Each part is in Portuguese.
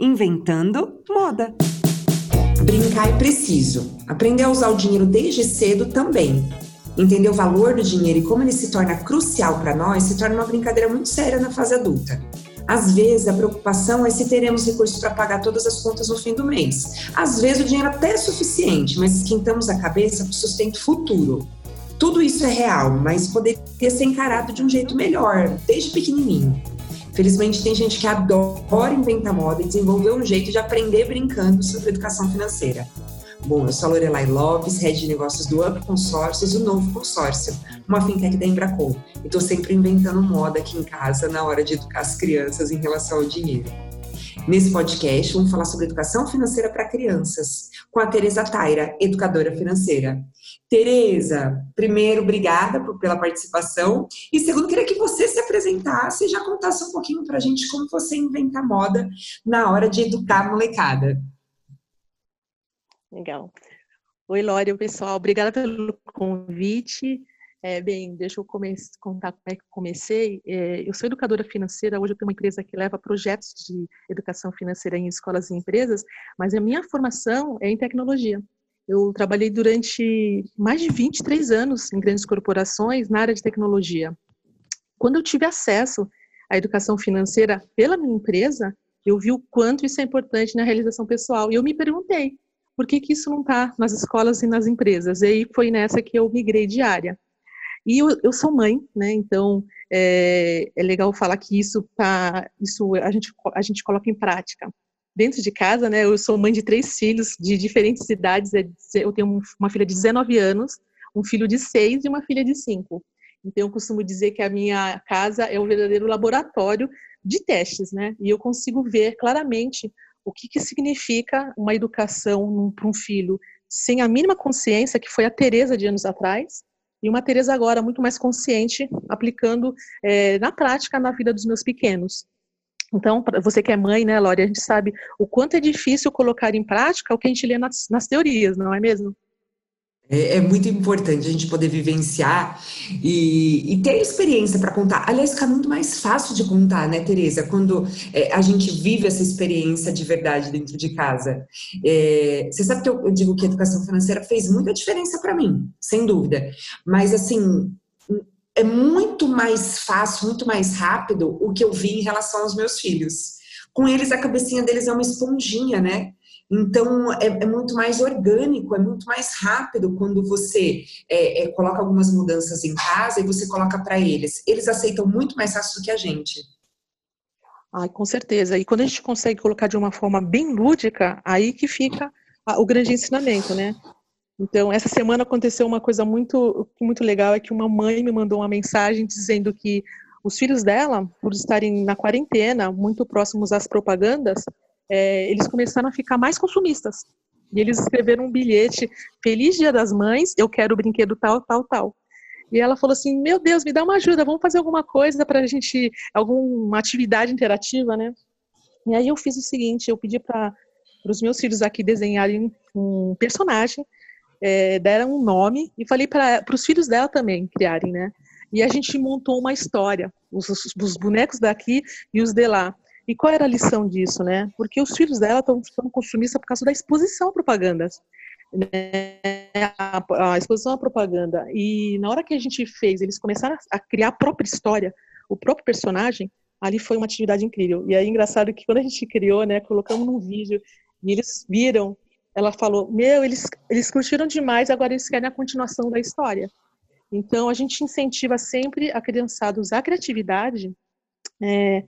Inventando moda. Brincar é preciso. Aprender a usar o dinheiro desde cedo também. Entender o valor do dinheiro e como ele se torna crucial para nós se torna uma brincadeira muito séria na fase adulta. Às vezes, a preocupação é se teremos recursos para pagar todas as contas no fim do mês. Às vezes, o dinheiro até é suficiente, mas esquentamos a cabeça para o sustento futuro. Tudo isso é real, mas poderia ser encarado de um jeito melhor, desde pequenininho. Felizmente, tem gente que adora inventar moda e desenvolver um jeito de aprender brincando sobre educação financeira. Bom, eu sou a Lorelai Lopes, head de negócios do Up Consórcios, o novo consórcio, uma fintech da Embracon. E estou sempre inventando moda aqui em casa na hora de educar as crianças em relação ao dinheiro. Nesse podcast, vamos falar sobre educação financeira para crianças, com a Tereza Taira, educadora financeira. Tereza, primeiro, obrigada por, pela participação. E segundo, queria que você se apresentasse e já contasse um pouquinho para a gente como você inventa moda na hora de educar a molecada. Legal. Oi, Lória, pessoal. Obrigada pelo convite. É, bem, deixa eu comece, contar como é que comecei. É, eu sou educadora financeira, hoje eu tenho uma empresa que leva projetos de educação financeira em escolas e empresas, mas a minha formação é em tecnologia. Eu trabalhei durante mais de 23 anos em grandes corporações na área de tecnologia. Quando eu tive acesso à educação financeira pela minha empresa, eu vi o quanto isso é importante na realização pessoal. E eu me perguntei, por que, que isso não está nas escolas e nas empresas? E aí foi nessa que eu migrei de área. E eu, eu sou mãe, né? Então é, é legal falar que isso tá, isso a gente a gente coloca em prática dentro de casa, né? Eu sou mãe de três filhos de diferentes idades. É eu tenho uma filha de 19 anos, um filho de 6 e uma filha de 5. Então, eu costumo dizer que a minha casa é um verdadeiro laboratório de testes, né? E eu consigo ver claramente o que, que significa uma educação para um filho sem a mínima consciência, que foi a Tereza de anos atrás, e uma Tereza agora muito mais consciente, aplicando é, na prática na vida dos meus pequenos. Então, você que é mãe, né, Lore, a gente sabe o quanto é difícil colocar em prática o que a gente lê nas, nas teorias, não é mesmo? É, é, muito importante a gente poder vivenciar e, e ter experiência para contar. Aliás, fica muito mais fácil de contar, né, Tereza? Quando é, a gente vive essa experiência de verdade dentro de casa. É, você sabe que eu, eu digo que a educação financeira fez muita diferença para mim, sem dúvida. Mas, assim, é muito mais fácil, muito mais rápido o que eu vi em relação aos meus filhos. Com eles, a cabecinha deles é uma esponjinha, né? Então, é, é muito mais orgânico, é muito mais rápido quando você é, é, coloca algumas mudanças em casa e você coloca para eles. Eles aceitam muito mais fácil do que a gente. Ai, com certeza. E quando a gente consegue colocar de uma forma bem lúdica, aí que fica o grande ensinamento, né? Então, essa semana aconteceu uma coisa muito, muito legal, é que uma mãe me mandou uma mensagem dizendo que os filhos dela, por estarem na quarentena, muito próximos às propagandas, é, eles começaram a ficar mais consumistas. E eles escreveram um bilhete, Feliz Dia das Mães, eu quero o brinquedo tal, tal, tal. E ela falou assim, meu Deus, me dá uma ajuda, vamos fazer alguma coisa para a gente, alguma atividade interativa, né? E aí eu fiz o seguinte, eu pedi para os meus filhos aqui desenharem um personagem é, deram um nome e falei para os filhos dela também criarem, né? E a gente montou uma história, os, os, bonecos daqui e os de lá. E qual era a lição disso, né? Porque os filhos dela estão ficando consumistas por causa da exposição a propagandas. Né? A, a, exposição à propaganda. E na hora que a gente fez, eles começaram a criar a própria história, o próprio personagem, ali foi uma atividade incrível. E aí, engraçado que quando a gente criou, né, colocamos num vídeo, e eles viram ela falou: Meu, eles, eles curtiram demais, agora eles querem a continuação da história. Então, a gente incentiva sempre a criançada a usar a criatividade é,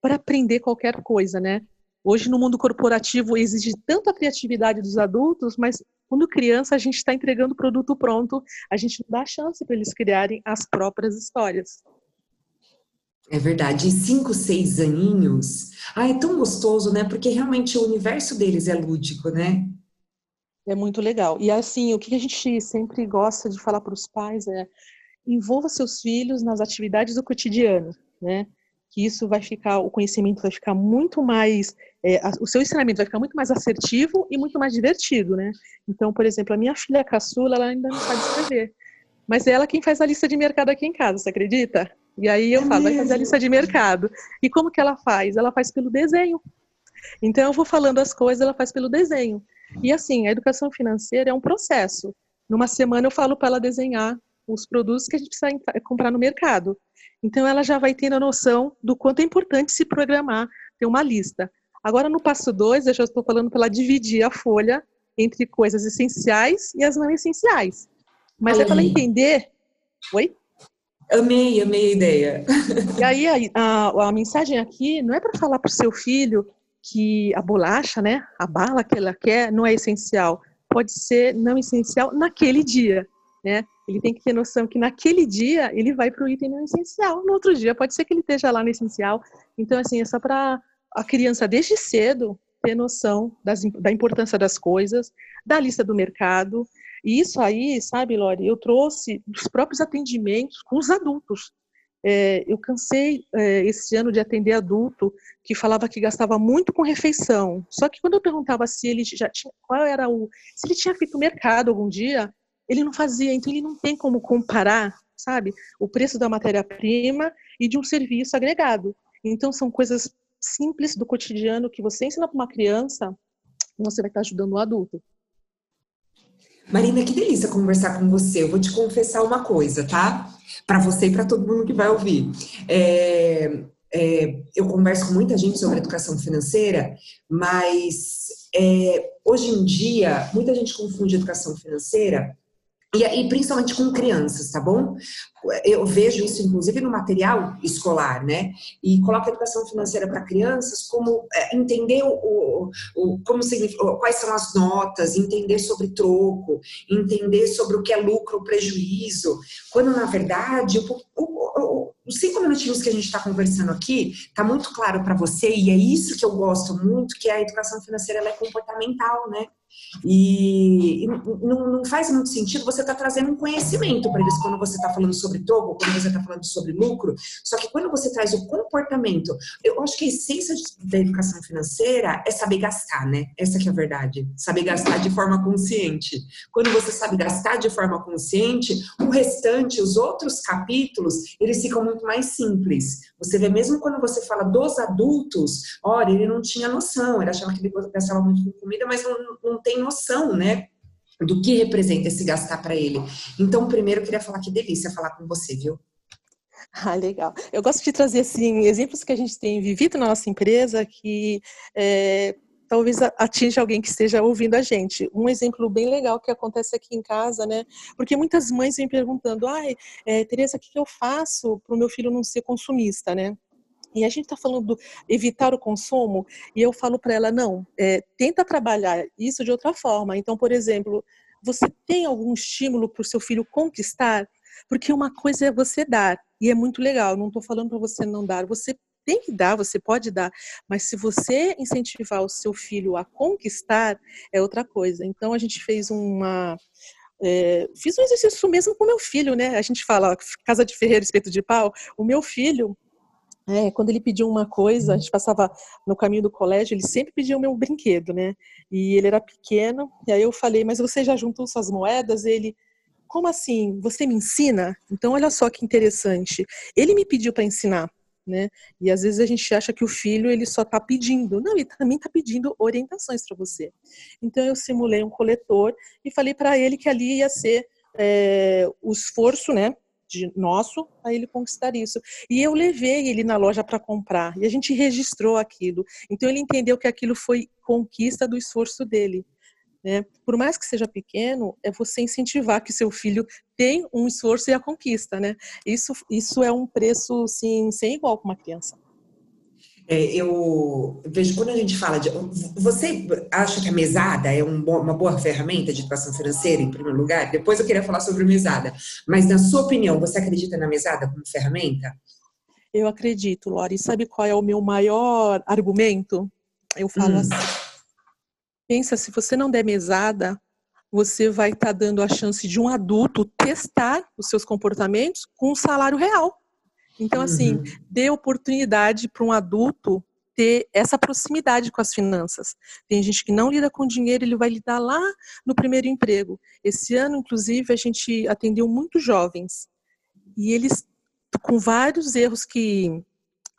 para aprender qualquer coisa, né? Hoje, no mundo corporativo, exige tanto a criatividade dos adultos, mas quando criança, a gente está entregando o produto pronto, a gente não dá chance para eles criarem as próprias histórias. É verdade. E cinco, seis aninhos, ah, é tão gostoso, né? Porque realmente o universo deles é lúdico, né? É muito legal. E assim, o que a gente sempre gosta de falar para os pais é envolva seus filhos nas atividades do cotidiano, né? Que isso vai ficar, o conhecimento vai ficar muito mais, é, o seu ensinamento vai ficar muito mais assertivo e muito mais divertido, né? Então, por exemplo, a minha filha caçula, ela ainda não sabe escrever, mas é ela quem faz a lista de mercado aqui em casa, você acredita? E aí eu é falo, vai fazer a lista de mercado. E como que ela faz? Ela faz pelo desenho. Então eu vou falando as coisas, ela faz pelo desenho. E assim, a educação financeira é um processo. Numa semana eu falo para ela desenhar os produtos que a gente precisa comprar no mercado. Então ela já vai tendo a noção do quanto é importante se programar, ter uma lista. Agora no passo 2, eu já estou falando para ela dividir a folha entre coisas essenciais e as não essenciais. Mas é para ela entender. Oi? Amei, amei a ideia. E aí a, a, a mensagem aqui não é para falar para o seu filho que a bolacha, né, a bala que ela quer não é essencial. Pode ser não essencial naquele dia, né? Ele tem que ter noção que naquele dia ele vai para o item não essencial. No outro dia pode ser que ele esteja lá no essencial. Então assim é só para a criança desde cedo ter noção das, da importância das coisas, da lista do mercado. E isso aí, sabe, Lori, eu trouxe dos próprios atendimentos com os adultos. É, eu cansei é, esse ano de atender adulto que falava que gastava muito com refeição. Só que quando eu perguntava se ele já tinha, qual era o, se ele tinha feito mercado algum dia, ele não fazia. Então ele não tem como comparar, sabe, o preço da matéria-prima e de um serviço agregado. Então são coisas simples do cotidiano que você ensina para uma criança, você vai estar ajudando o adulto. Marina, que delícia conversar com você. Eu vou te confessar uma coisa, tá? Para você e para todo mundo que vai ouvir. É, é, eu converso com muita gente sobre educação financeira, mas é, hoje em dia muita gente confunde educação financeira e, e, principalmente com crianças, tá bom? Eu vejo isso, inclusive, no material escolar, né? E coloca a educação financeira para crianças como é, entender o, o, como quais são as notas, entender sobre troco, entender sobre o que é lucro ou prejuízo, quando, na verdade, o, o, os cinco minutinhos que a gente está conversando aqui está muito claro para você, e é isso que eu gosto muito, que a educação financeira é comportamental, né? E, e não, não, faz muito sentido você estar tá trazendo um conhecimento para eles quando você está falando sobre troco, quando você está falando sobre lucro. Só que quando você traz o comportamento, eu acho que a essência da educação financeira é saber gastar, né? Essa que é a verdade. Saber gastar de forma consciente. Quando você sabe gastar de forma consciente, o restante, os outros capítulos, eles ficam muito mais simples. Você vê mesmo quando você fala dos adultos, olha, ele não tinha noção, ele achava que ele gastava muito com comida, mas não, não tem noção, né? Do que representa esse gastar para ele. Então, primeiro, eu queria falar que delícia falar com você, viu? Ah, legal. Eu gosto de trazer assim exemplos que a gente tem vivido na nossa empresa que é, talvez atinja alguém que esteja ouvindo a gente. Um exemplo bem legal que acontece aqui em casa, né? Porque muitas mães vêm perguntando: ai, é, Tereza, o que eu faço para o meu filho não ser consumista, né? E a gente está falando do evitar o consumo, e eu falo para ela, não, é, tenta trabalhar isso de outra forma. Então, por exemplo, você tem algum estímulo para o seu filho conquistar? Porque uma coisa é você dar, e é muito legal, não estou falando para você não dar, você tem que dar, você pode dar, mas se você incentivar o seu filho a conquistar, é outra coisa. Então, a gente fez uma, é, fiz um exercício mesmo com meu filho, né? A gente fala casa de ferreiro, espeto de pau. O meu filho, é, quando ele pediu uma coisa, a gente passava no caminho do colégio, ele sempre pedia o meu brinquedo, né? E ele era pequeno, e aí eu falei, mas você já juntou suas moedas? Ele, como assim? Você me ensina? Então, olha só que interessante. Ele me pediu para ensinar, né? E às vezes a gente acha que o filho ele só está pedindo, não, ele também está pedindo orientações para você. Então eu simulei um coletor e falei para ele que ali ia ser é, o esforço, né? de nosso a ele conquistar isso. E eu levei ele na loja para comprar e a gente registrou aquilo. Então ele entendeu que aquilo foi conquista do esforço dele. Né? Por mais que seja pequeno, é você incentivar que seu filho tem um esforço e a conquista. Né? Isso, isso é um preço sim, sem igual para uma criança. É, eu vejo quando a gente fala de. Você acha que a mesada é um, uma boa ferramenta de educação financeira, em primeiro lugar? Depois eu queria falar sobre mesada. Mas, na sua opinião, você acredita na mesada como ferramenta? Eu acredito, Lori. Sabe qual é o meu maior argumento? Eu falo hum. assim: pensa, se você não der mesada, você vai estar tá dando a chance de um adulto testar os seus comportamentos com um salário real. Então, assim, uhum. dê oportunidade para um adulto ter essa proximidade com as finanças. Tem gente que não lida com dinheiro, ele vai lidar lá no primeiro emprego. Esse ano, inclusive, a gente atendeu muitos jovens e eles com vários erros que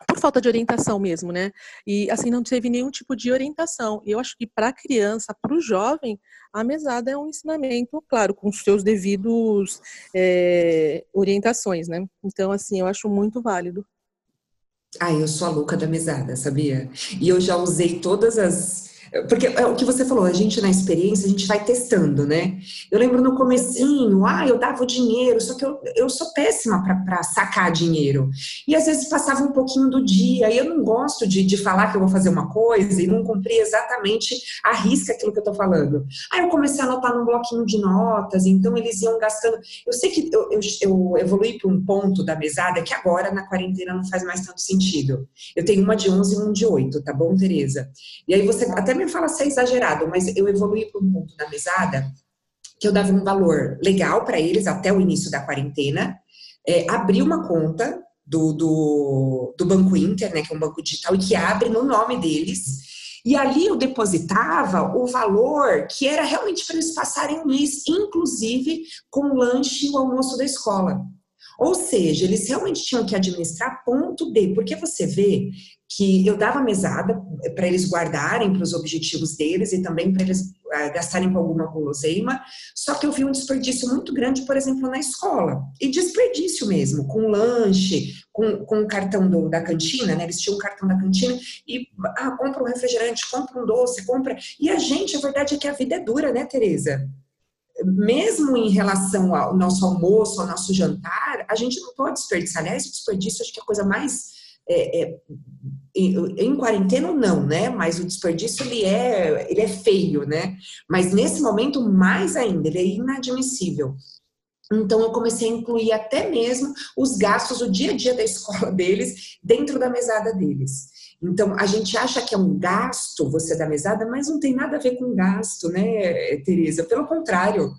por falta de orientação mesmo, né? E assim não teve nenhum tipo de orientação. E eu acho que para a criança, para o jovem, a mesada é um ensinamento, claro, com seus devidos é, orientações, né? Então, assim, eu acho muito válido. Ah, eu sou a louca da mesada, sabia? E eu já usei todas as porque é o que você falou, a gente na experiência, a gente vai testando, né? Eu lembro no comecinho, ah, eu dava o dinheiro, só que eu, eu sou péssima para sacar dinheiro. E às vezes passava um pouquinho do dia, e eu não gosto de, de falar que eu vou fazer uma coisa e não cumprir exatamente a risca aquilo que eu tô falando. Aí eu comecei a anotar num bloquinho de notas, então eles iam gastando. Eu sei que eu, eu, eu evolui para um ponto da mesada que agora na quarentena não faz mais tanto sentido. Eu tenho uma de 11 e um de 8, tá bom, Tereza? E aí você até me fala se é exagerado, mas eu evolui para um ponto da mesada que eu dava um valor legal para eles até o início da quarentena, é, abri uma conta do, do, do Banco Inter, né, que é um banco digital, e que abre no nome deles, e ali eu depositava o valor que era realmente para eles passarem um mês, inclusive com o lanche e o almoço da escola. Ou seja, eles realmente tinham que administrar ponto de, porque você vê que eu dava mesada para eles guardarem para os objetivos deles e também para eles uh, gastarem com alguma guloseima, só que eu vi um desperdício muito grande, por exemplo, na escola. E desperdício mesmo, com lanche, com, com o cartão do, da cantina, né? Eles tinham um cartão da cantina e ah, compra um refrigerante, compra um doce, compra. E a gente, a verdade é que a vida é dura, né, Tereza? Mesmo em relação ao nosso almoço, ao nosso jantar, a gente não pode desperdiçar. Aliás, o desperdício acho que é a coisa mais é, é, em, em, quarentena não, né? Mas o desperdício ele é, ele é feio, né? Mas nesse momento mais ainda, ele é inadmissível. Então eu comecei a incluir até mesmo os gastos do dia a dia da escola deles dentro da mesada deles. Então a gente acha que é um gasto você da mesada, mas não tem nada a ver com gasto, né, Tereza? Pelo contrário,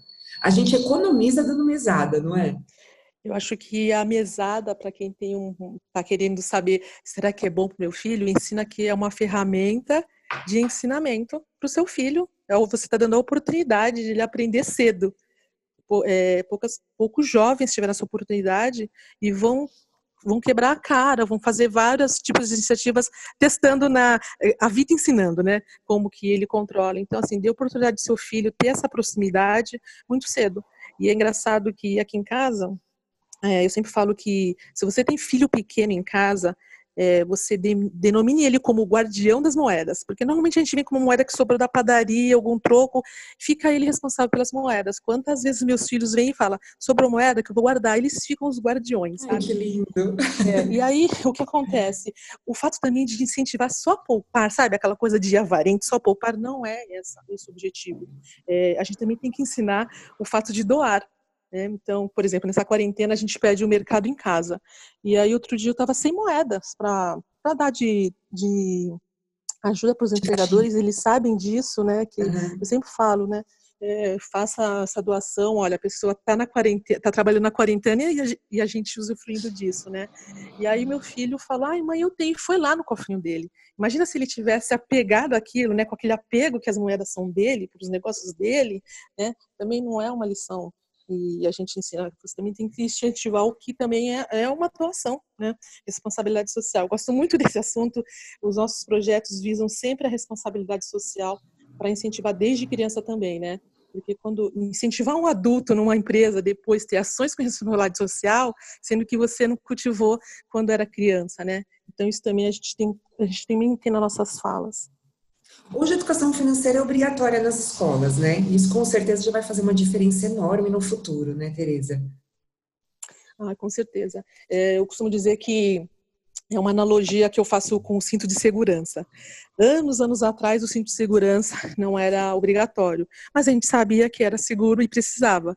a gente economiza dando mesada, não é? Eu acho que a mesada, para quem tem um, está querendo saber, será que é bom para o meu filho, ensina que é uma ferramenta de ensinamento para o seu filho. É, você está dando a oportunidade de ele aprender cedo. É, poucas, poucos jovens tiveram essa oportunidade e vão vão quebrar a cara, vão fazer vários tipos de iniciativas testando na a vida ensinando, né? Como que ele controla. Então assim, dê oportunidade de seu filho ter essa proximidade muito cedo. E é engraçado que aqui em casa é, eu sempre falo que se você tem filho pequeno em casa, é, você de, denomine ele como o guardião das moedas, porque normalmente a gente vem com uma moeda que sobrou da padaria, algum troco, fica ele responsável pelas moedas. Quantas vezes meus filhos vêm e falam, sobrou moeda que eu vou guardar, eles ficam os guardiões, sabe? Ai, que lindo! É, e aí, o que acontece? O fato também de incentivar só poupar, sabe? Aquela coisa de avarente, só poupar, não é essa, esse o objetivo. É, a gente também tem que ensinar o fato de doar, né? Então, por exemplo, nessa quarentena a gente pede o mercado em casa. E aí outro dia eu estava sem moedas para dar de, de ajuda para os entregadores, eles sabem disso, né? Que uhum. eu sempre falo, né? É, faça essa doação, olha, a pessoa está na quarentena, está trabalhando na quarentena e a, e a, gente usufruindo disso, né? E aí meu filho falou, ai mãe, eu tenho, foi lá no cofrinho dele. Imagina se ele tivesse apegado àquilo, né? Com aquele apego que as moedas são dele, para os negócios dele, né? Também não é uma lição e a gente ensina, você também tem que incentivar o que também é, é uma atuação, né? Responsabilidade social. gosto muito desse assunto. Os nossos projetos visam sempre a responsabilidade social para incentivar desde criança também, né? Porque quando incentivar um adulto numa empresa, depois ter ações com responsabilidade social, sendo que você não cultivou quando era criança, né? Então isso também a gente tem, a gente tem que ter nas nossas falas. Hoje a educação financeira é obrigatória nas escolas, né? Isso com certeza já vai fazer uma diferença enorme no futuro, né, Tereza? Ah, com certeza. É, eu costumo dizer que é uma analogia que eu faço com o cinto de segurança. Anos, anos atrás, o cinto de segurança não era obrigatório, mas a gente sabia que era seguro e precisava.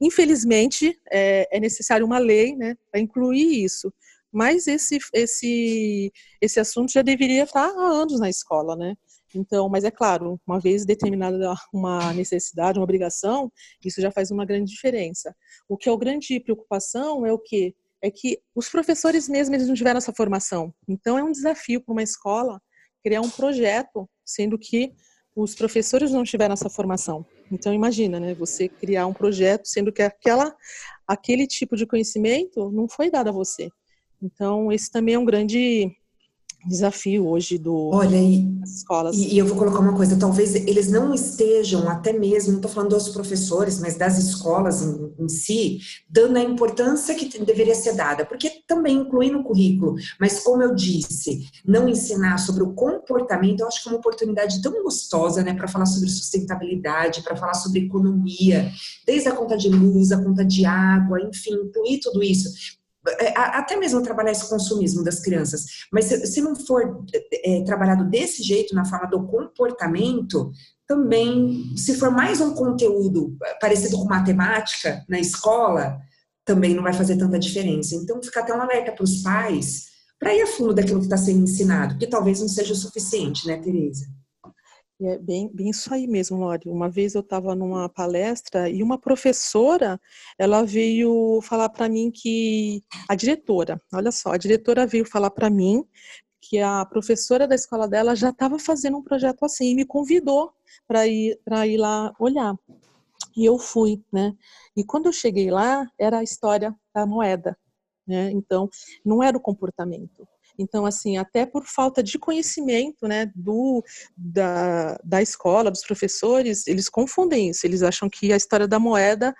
Infelizmente, é, é necessário uma lei né, para incluir isso. Mas esse, esse, esse assunto já deveria estar há anos na escola, né? Então, mas é claro, uma vez determinada uma necessidade, uma obrigação, isso já faz uma grande diferença. O que é o grande preocupação é o que é que os professores mesmo eles não tiveram essa formação. Então é um desafio para uma escola criar um projeto, sendo que os professores não tiveram essa formação. Então imagina, né, você criar um projeto sendo que aquela aquele tipo de conhecimento não foi dado a você. Então, esse também é um grande desafio hoje do Olha, e, escolas. E, e, eu vou colocar uma coisa, talvez eles não estejam, até mesmo, não estou falando dos professores, mas das escolas em, em, si, dando a importância que deveria ser dada, porque também inclui no currículo, mas como eu disse, não ensinar sobre o comportamento, eu acho que é uma oportunidade tão gostosa, né, para falar sobre sustentabilidade, para falar sobre economia, desde a conta de luz, a conta de água, enfim, incluir tudo isso até mesmo trabalhar esse consumismo das crianças, mas se, se não for é, trabalhado desse jeito, na forma do comportamento, também, se for mais um conteúdo parecido com matemática na escola, também não vai fazer tanta diferença. Então, fica até um alerta para os pais para ir a fundo daquilo que está sendo ensinado, que talvez não seja o suficiente, né, Tereza? É bem, bem isso aí mesmo, Lori. Uma vez eu estava numa palestra e uma professora, ela veio falar para mim que a diretora, olha só, a diretora veio falar para mim que a professora da escola dela já estava fazendo um projeto assim e me convidou para ir para ir lá olhar. E eu fui, né? E quando eu cheguei lá, era a história da moeda, né? Então, não era o comportamento. Então, assim, até por falta de conhecimento, né, do, da, da escola, dos professores, eles confundem isso. Eles acham que a história da moeda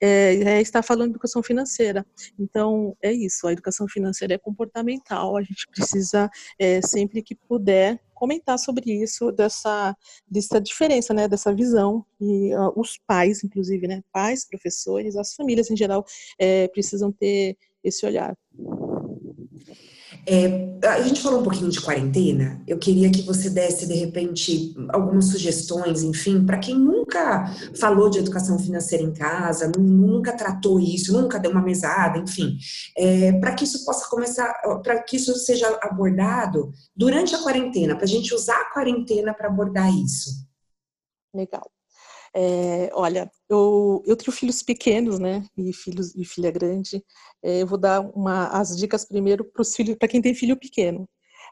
é, é, estar falando de educação financeira. Então, é isso, a educação financeira é comportamental, a gente precisa, é, sempre que puder, comentar sobre isso, dessa, dessa diferença, né, dessa visão, e uh, os pais, inclusive, né, pais, professores, as famílias em geral, é, precisam ter esse olhar. É, a gente falou um pouquinho de quarentena. Eu queria que você desse, de repente, algumas sugestões, enfim, para quem nunca falou de educação financeira em casa, nunca tratou isso, nunca deu uma mesada, enfim, é, para que isso possa começar, para que isso seja abordado durante a quarentena, para a gente usar a quarentena para abordar isso. Legal. É, olha, eu, eu tenho filhos pequenos, né? E filhos e filha grande. É, eu vou dar uma, as dicas primeiro para os filhos, para quem tem filho pequeno.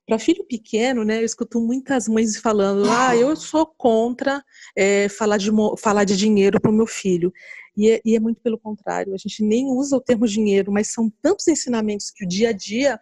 Para filho pequeno, né? Eu escuto muitas mães falando: ah, eu sou contra é, falar, de, falar de dinheiro para o meu filho. E é, e é, muito pelo contrário. A gente nem usa o termo dinheiro, mas são tantos ensinamentos que o dia a dia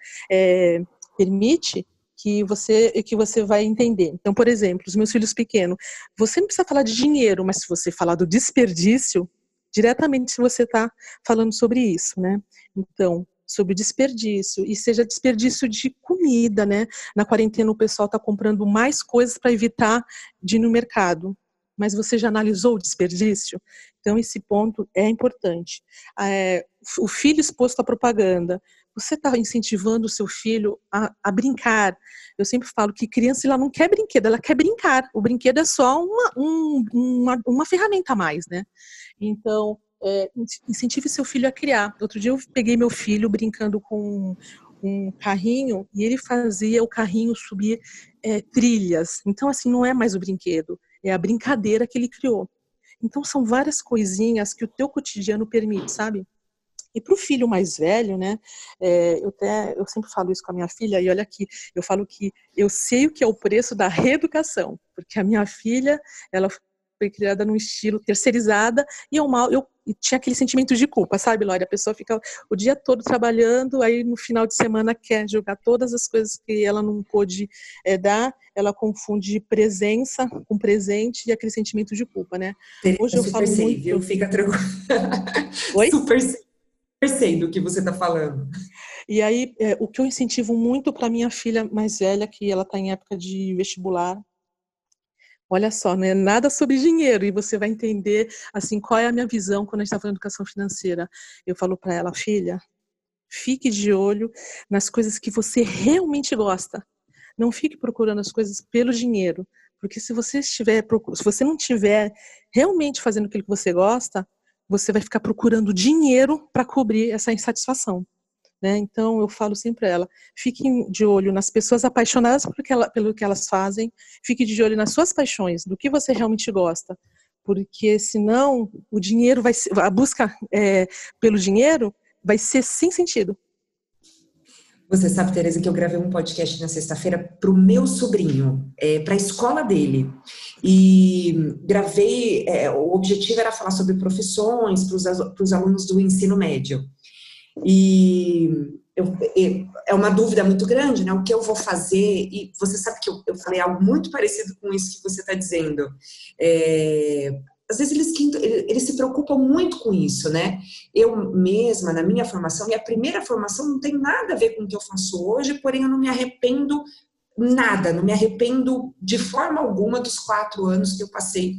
permite que você que você vai entender. Então, por exemplo, os meus filhos pequenos, você não precisa falar de dinheiro, mas se você falar do desperdício, diretamente você está falando sobre isso, né? Então, sobre desperdício e seja desperdício de comida, né? Na quarentena o pessoal está comprando mais coisas para evitar de ir no mercado. Mas você já analisou o desperdício? Então esse ponto é importante. É, o filho exposto à propaganda, você está incentivando o seu filho a, a, brincar. Eu sempre falo que criança ela não quer brinquedo, ela quer brincar. O brinquedo é só uma, um, uma, uma ferramenta a mais, né? Então, é, incentive seu filho a criar. Outro dia eu peguei meu filho brincando com um carrinho e ele fazia o carrinho subir é, trilhas. Então, assim, não é mais o brinquedo, é a brincadeira que ele criou. Então, são várias coisinhas que o teu cotidiano permite, sabe? E para o filho mais velho, né? É, eu, até, eu sempre falo isso com a minha filha, e olha aqui, eu falo que eu sei o que é o preço da reeducação, porque a minha filha, ela foi criada num estilo terceirizada e eu mal eu tinha aquele sentimento de culpa, sabe, Lória? A pessoa fica o dia todo trabalhando, aí no final de semana quer jogar todas as coisas que ela não pôde é, dar, ela confunde presença com presente e aquele sentimento de culpa, né? Hoje eu, eu falo sei, muito. Viu? Fica tranquilo. Oi? Super sei sei do que você está falando. E aí, é, o que eu incentivo muito para minha filha mais velha, que ela está em época de vestibular, olha só, não é nada sobre dinheiro e você vai entender assim qual é a minha visão quando a gente está falando de educação financeira. Eu falo para ela, filha, fique de olho nas coisas que você realmente gosta. Não fique procurando as coisas pelo dinheiro, porque se você estiver, se você não estiver realmente fazendo aquilo que você gosta, você vai ficar procurando dinheiro para cobrir essa insatisfação. Né? Então, eu falo sempre para ela: fique de olho nas pessoas apaixonadas por que ela, pelo que elas fazem, fique de olho nas suas paixões, do que você realmente gosta, porque senão o dinheiro vai a busca é, pelo dinheiro vai ser sem sentido. Você sabe, Tereza, que eu gravei um podcast na sexta-feira para o meu sobrinho, é, para a escola dele. E gravei, é, o objetivo era falar sobre profissões para os alunos do ensino médio. E eu, é uma dúvida muito grande, né? O que eu vou fazer? E você sabe que eu, eu falei algo muito parecido com isso que você está dizendo. É, às vezes eles, eles se preocupam muito com isso, né? Eu mesma, na minha formação, minha primeira formação não tem nada a ver com o que eu faço hoje, porém eu não me arrependo nada, não me arrependo de forma alguma dos quatro anos que eu passei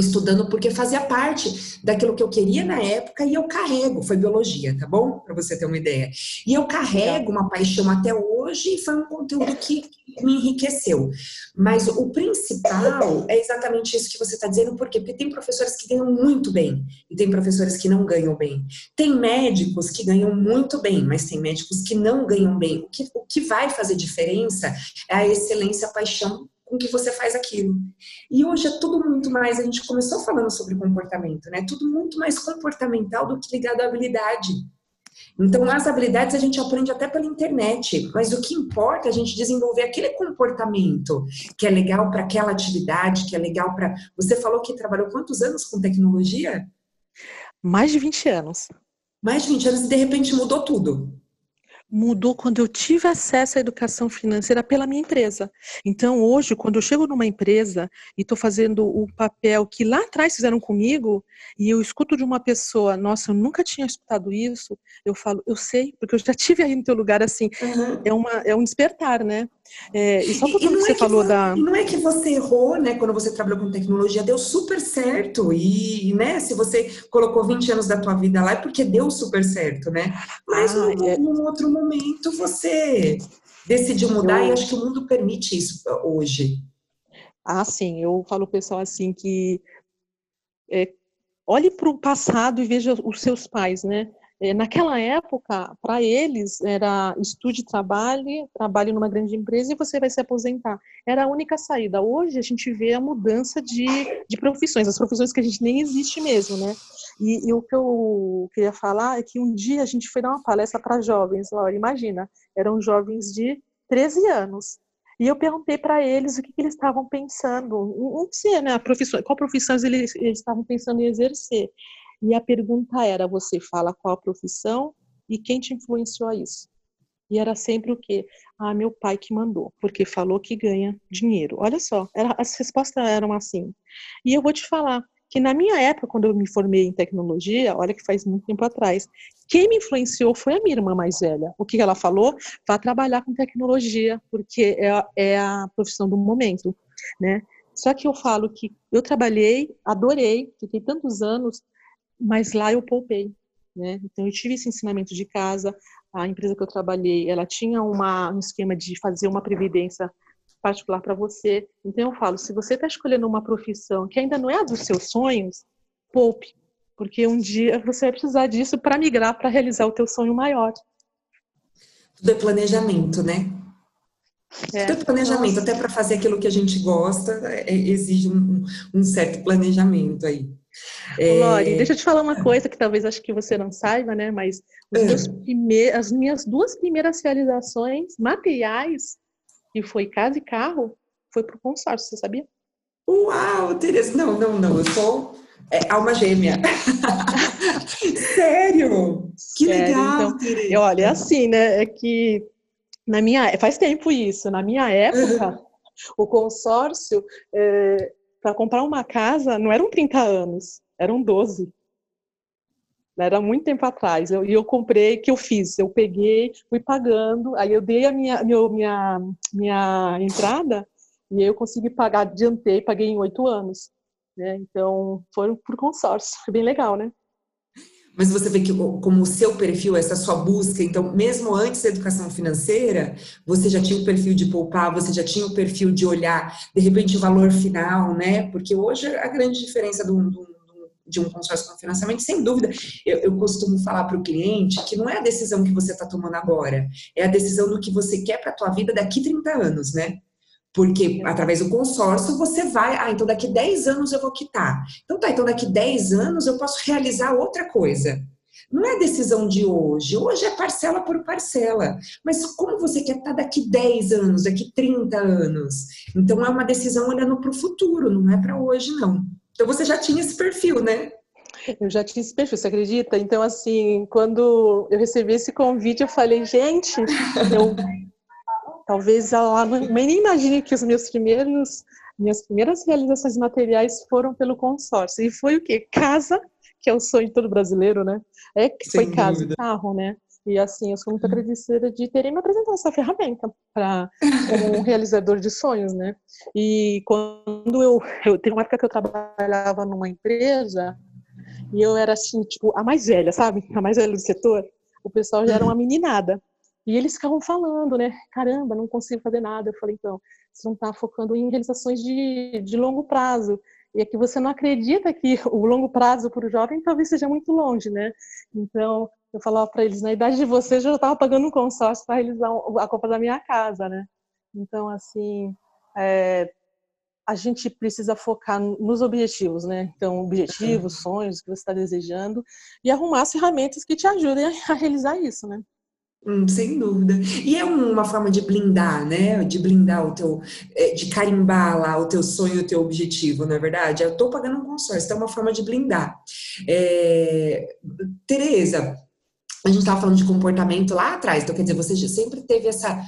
estudando porque fazia parte daquilo que eu queria na época e eu carrego, foi biologia, tá bom? Para você ter uma ideia. E eu carrego uma paixão até hoje e foi um conteúdo que me enriqueceu. Mas o principal é exatamente isso que você está dizendo, por quê? Porque tem professores que ganham muito bem e tem professores que não ganham bem. Tem médicos que ganham muito bem, mas tem médicos que não ganham bem. O que, o que vai fazer diferença é a excelência, a paixão com que você faz aquilo. E hoje é tudo muito mais, a gente começou falando sobre comportamento, né? Tudo muito mais comportamental do que ligado à habilidade. Então, as habilidades a gente aprende até pela internet, mas o que importa é a gente desenvolver aquele comportamento que é legal para aquela atividade, que é legal para. Você falou que trabalhou quantos anos com tecnologia? Mais de 20 anos. Mais de 20 anos e de repente mudou tudo mudou quando eu tive acesso à educação financeira pela minha empresa. Então, hoje, quando eu chego numa empresa e estou fazendo o papel que lá atrás fizeram comigo, e eu escuto de uma pessoa, nossa, eu nunca tinha escutado isso, eu falo, eu sei, porque eu já tive aí no teu lugar assim. Uhum. É, uma, é um despertar, né? É, e só por tudo que você é falou você, da. Não é que você errou, né, quando você trabalhou com tecnologia, deu super certo. E, né, se você colocou 20 anos da tua vida lá, é porque deu super certo, né? Mas ah, num, é... num outro momento você decidiu mudar eu... e acho que o mundo permite isso hoje. Ah, sim, eu falo pessoal assim que é, olhe para o passado e veja os seus pais, né? É, naquela época, para eles, era estude, trabalhe, trabalhe numa grande empresa e você vai se aposentar. Era a única saída. Hoje a gente vê a mudança de, de profissões, as profissões que a gente nem existe mesmo, né? E, e, o que eu queria falar é que um dia a gente foi dar uma palestra para jovens, olha, imagina, eram jovens de 13 anos. E eu perguntei para eles o que, que, eles estavam pensando, não sei, né, a profissão, qual profissão eles, eles estavam pensando em exercer. E a pergunta era: você fala qual a profissão e quem te influenciou a isso? E era sempre o quê? Ah, meu pai que mandou, porque falou que ganha dinheiro. Olha só, era, as respostas eram assim. E eu vou te falar que na minha época, quando eu me formei em tecnologia, olha que faz muito tempo atrás, quem me influenciou foi a minha irmã mais velha. O que ela falou? Vá trabalhar com tecnologia, porque é, é a profissão do momento, né? Só que eu falo que eu trabalhei, adorei, fiquei tantos anos, mas lá eu poupei, né? Então eu tive esse ensinamento de casa. A empresa que eu trabalhei, ela tinha uma, um esquema de fazer uma previdência particular para você. Então eu falo, se você está escolhendo uma profissão que ainda não é a dos seus sonhos, poupe, porque um dia você vai precisar disso para migrar, para realizar o teu sonho maior. Tudo é planejamento, né? É, Tudo é planejamento, até para fazer aquilo que a gente gosta, é, exige um, um certo planejamento aí. É... Lori, deixa eu te falar uma coisa que talvez acho que você não saiba, né? Mas é. as minhas duas primeiras realizações materiais, que foi casa e carro, foi para o consórcio, você sabia? Uau, Tereza! Não, não, não, eu sou é, alma gêmea. Sério? Que Sério, legal, então, Tereza! Olha, é assim, né? É que na minha faz tempo isso. Na minha época, uhum. o consórcio é, para comprar uma casa não eram 30 anos, eram 12. Era muito tempo atrás. E eu, eu, comprei, que eu fiz? Eu peguei, fui pagando, aí eu dei a minha, minha, minha entrada e eu consegui pagar, adiantei, paguei em oito anos. Né? Então, foram por consórcio. Foi bem legal, né? Mas você vê que como o seu perfil, essa sua busca, então mesmo antes da educação financeira, você já tinha o perfil de poupar, você já tinha o perfil de olhar, de repente, o valor final, né? Porque hoje a grande diferença do, do de um consórcio com financiamento, sem dúvida, eu, eu costumo falar para o cliente que não é a decisão que você está tomando agora, é a decisão do que você quer para a tua vida daqui 30 anos, né? Porque através do consórcio você vai, ah, então daqui 10 anos eu vou quitar. Então tá, então daqui 10 anos eu posso realizar outra coisa. Não é decisão de hoje, hoje é parcela por parcela. Mas como você quer estar daqui 10 anos, daqui 30 anos? Então é uma decisão olhando para o futuro, não é para hoje, não. Então você já tinha esse perfil, né? Eu já tinha esse perfil, você acredita? Então, assim, quando eu recebi esse convite, eu falei, gente, eu talvez ela nem imagine que os meus primeiros, minhas primeiras realizações materiais foram pelo consórcio. E foi o quê? Casa, que é o sonho de todo brasileiro, né? É que foi casa e carro, né? E assim, eu sou muito agradecida de terem me apresentado essa ferramenta para como um realizador de sonhos, né? E quando eu, eu tem uma época que eu trabalhava numa empresa e eu era assim, tipo, a mais velha, sabe? A mais velha do setor. O pessoal já era uma meninada. E eles ficavam falando, né? Caramba, não consigo fazer nada. Eu falei, então, você não está focando em realizações de, de longo prazo. E é que você não acredita que o longo prazo para o jovem talvez seja muito longe, né? Então, eu falava para eles, na idade de vocês, eu já estava pagando um consórcio para realizar a compra da minha casa, né? Então, assim, é, a gente precisa focar nos objetivos, né? Então, objetivos, sonhos que você está desejando e arrumar as ferramentas que te ajudem a realizar isso, né? Hum, sem dúvida. E é uma forma de blindar, né? De blindar o teu, é, de carimbar lá o teu sonho, o teu objetivo, não é verdade? Eu estou pagando um consórcio, então é uma forma de blindar. É... Tereza, a gente estava falando de comportamento lá atrás, então quer dizer, você sempre teve essa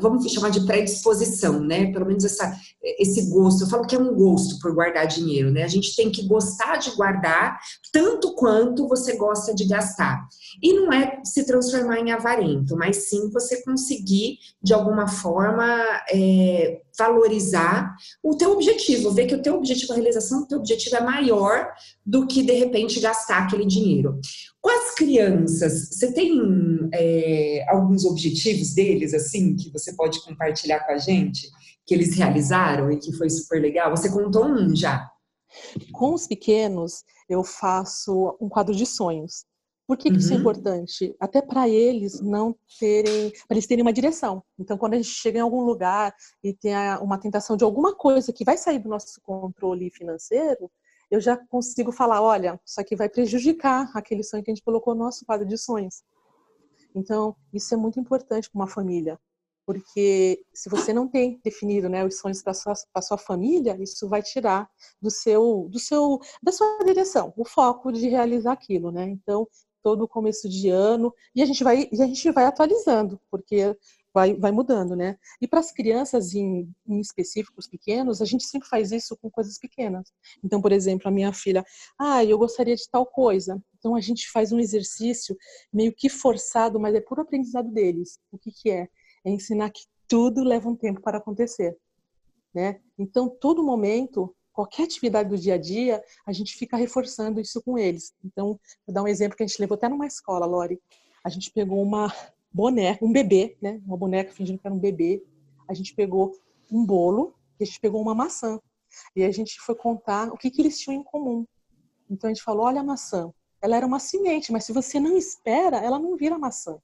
vamos chamar de predisposição, né? Pelo menos essa, esse gosto. Eu falo que é um gosto por guardar dinheiro, né? A gente tem que gostar de guardar tanto quanto você gosta de gastar. E não é se transformar em avarento, mas sim você conseguir, de alguma forma, é, valorizar o teu objetivo, ver que o teu objetivo, a realização do teu objetivo é maior do que, de repente, gastar aquele dinheiro. Com as crianças, você tem é, alguns objetivos deles, assim, que você pode compartilhar com a gente, que eles realizaram e que foi super legal? Você contou um já. Com os pequenos, eu faço um quadro de sonhos. Por que, que isso é uhum. importante? Até para eles não terem, para eles terem uma direção. Então, quando a gente chega em algum lugar e tem uma tentação de alguma coisa que vai sair do nosso controle financeiro, eu já consigo falar, olha, isso aqui vai prejudicar aquele sonho que a gente colocou no nosso quadro de sonhos. Então, isso é muito importante para uma família, porque se você não tem definido né, os sonhos para sua, sua família, isso vai tirar do seu, do seu, da sua direção, o foco de realizar aquilo, né? Então, todo começo de ano e a gente vai, e a gente vai atualizando, porque vai, vai mudando, né? E para as crianças em, em específico, os pequenos, a gente sempre faz isso com coisas pequenas. Então, por exemplo, a minha filha, ah, eu gostaria de tal coisa. Então a gente faz um exercício meio que forçado, mas é puro aprendizado deles. O que, que é? É ensinar que tudo leva um tempo para acontecer. Né? Então, todo momento, qualquer atividade do dia a dia, a gente fica reforçando isso com eles. Então, vou dar um exemplo que a gente levou até numa escola, Lori. A gente pegou uma boneca, um bebê, né? Uma boneca fingindo que era um bebê. A gente pegou um bolo e a gente pegou uma maçã. E a gente foi contar o que, que eles tinham em comum. Então a gente falou: olha a maçã, ela era uma semente, mas se você não espera, ela não vira maçã.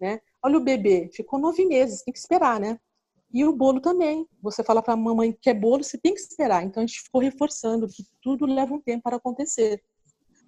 Né? Olha o bebê, ficou nove meses, tem que esperar, né? E o bolo também. Você fala para a mamãe que é bolo, você tem que esperar. Então a gente ficou reforçando que tudo leva um tempo para acontecer.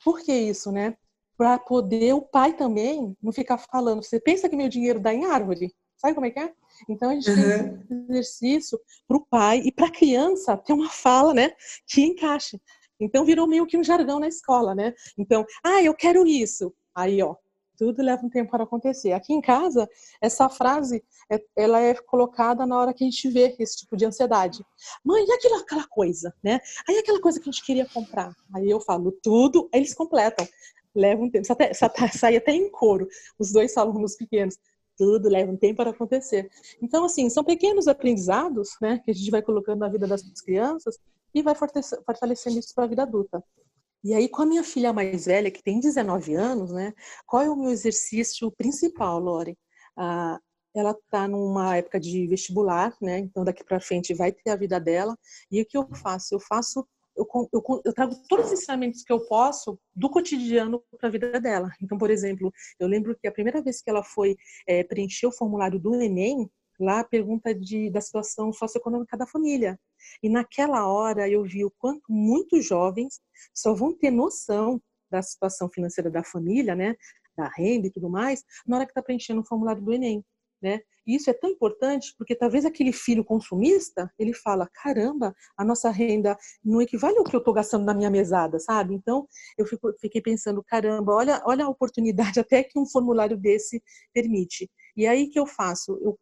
Por que isso, né? para poder o pai também não ficar falando, você pensa que meu dinheiro dá em árvore? Sabe como é que é? Então a gente uhum. tem um exercício para o pai e para a criança ter uma fala, né, que encaixe. Então virou meio que um jargão na escola, né? Então, ah, eu quero isso. Aí, ó, tudo leva um tempo para acontecer. Aqui em casa, essa frase, é, ela é colocada na hora que a gente vê esse tipo de ansiedade. Mãe, e aquela coisa, né? Aí aquela coisa que a gente queria comprar. Aí eu falo tudo, eles completam leva um tempo. Até, sai até em coro, os dois alunos pequenos. Tudo leva um tempo para acontecer. Então, assim, são pequenos aprendizados, né, que a gente vai colocando na vida das crianças e vai fortalecendo isso para a vida adulta. E aí, com a minha filha mais velha, que tem 19 anos, né, qual é o meu exercício principal, Lore? Ah, ela está numa época de vestibular, né? Então daqui para frente vai ter a vida dela. E o que eu faço? Eu faço eu, eu, eu, trago todos os ensinamentos que eu posso do cotidiano para a vida dela. Então, por exemplo, eu lembro que a primeira vez que ela foi é, preencher o formulário do Enem, lá a pergunta de, da situação socioeconômica da família. E naquela hora eu vi o quanto muitos jovens só vão ter noção da situação financeira da família, né, da renda e tudo mais, na hora que está preenchendo o formulário do Enem. né? E isso é tão importante porque talvez aquele filho consumista, ele fala, caramba, a nossa renda não equivale ao que eu estou gastando na minha mesada, sabe? Então, eu fico, fiquei pensando, caramba, olha, olha a oportunidade até que um formulário desse permite. E aí que eu faço? Eu,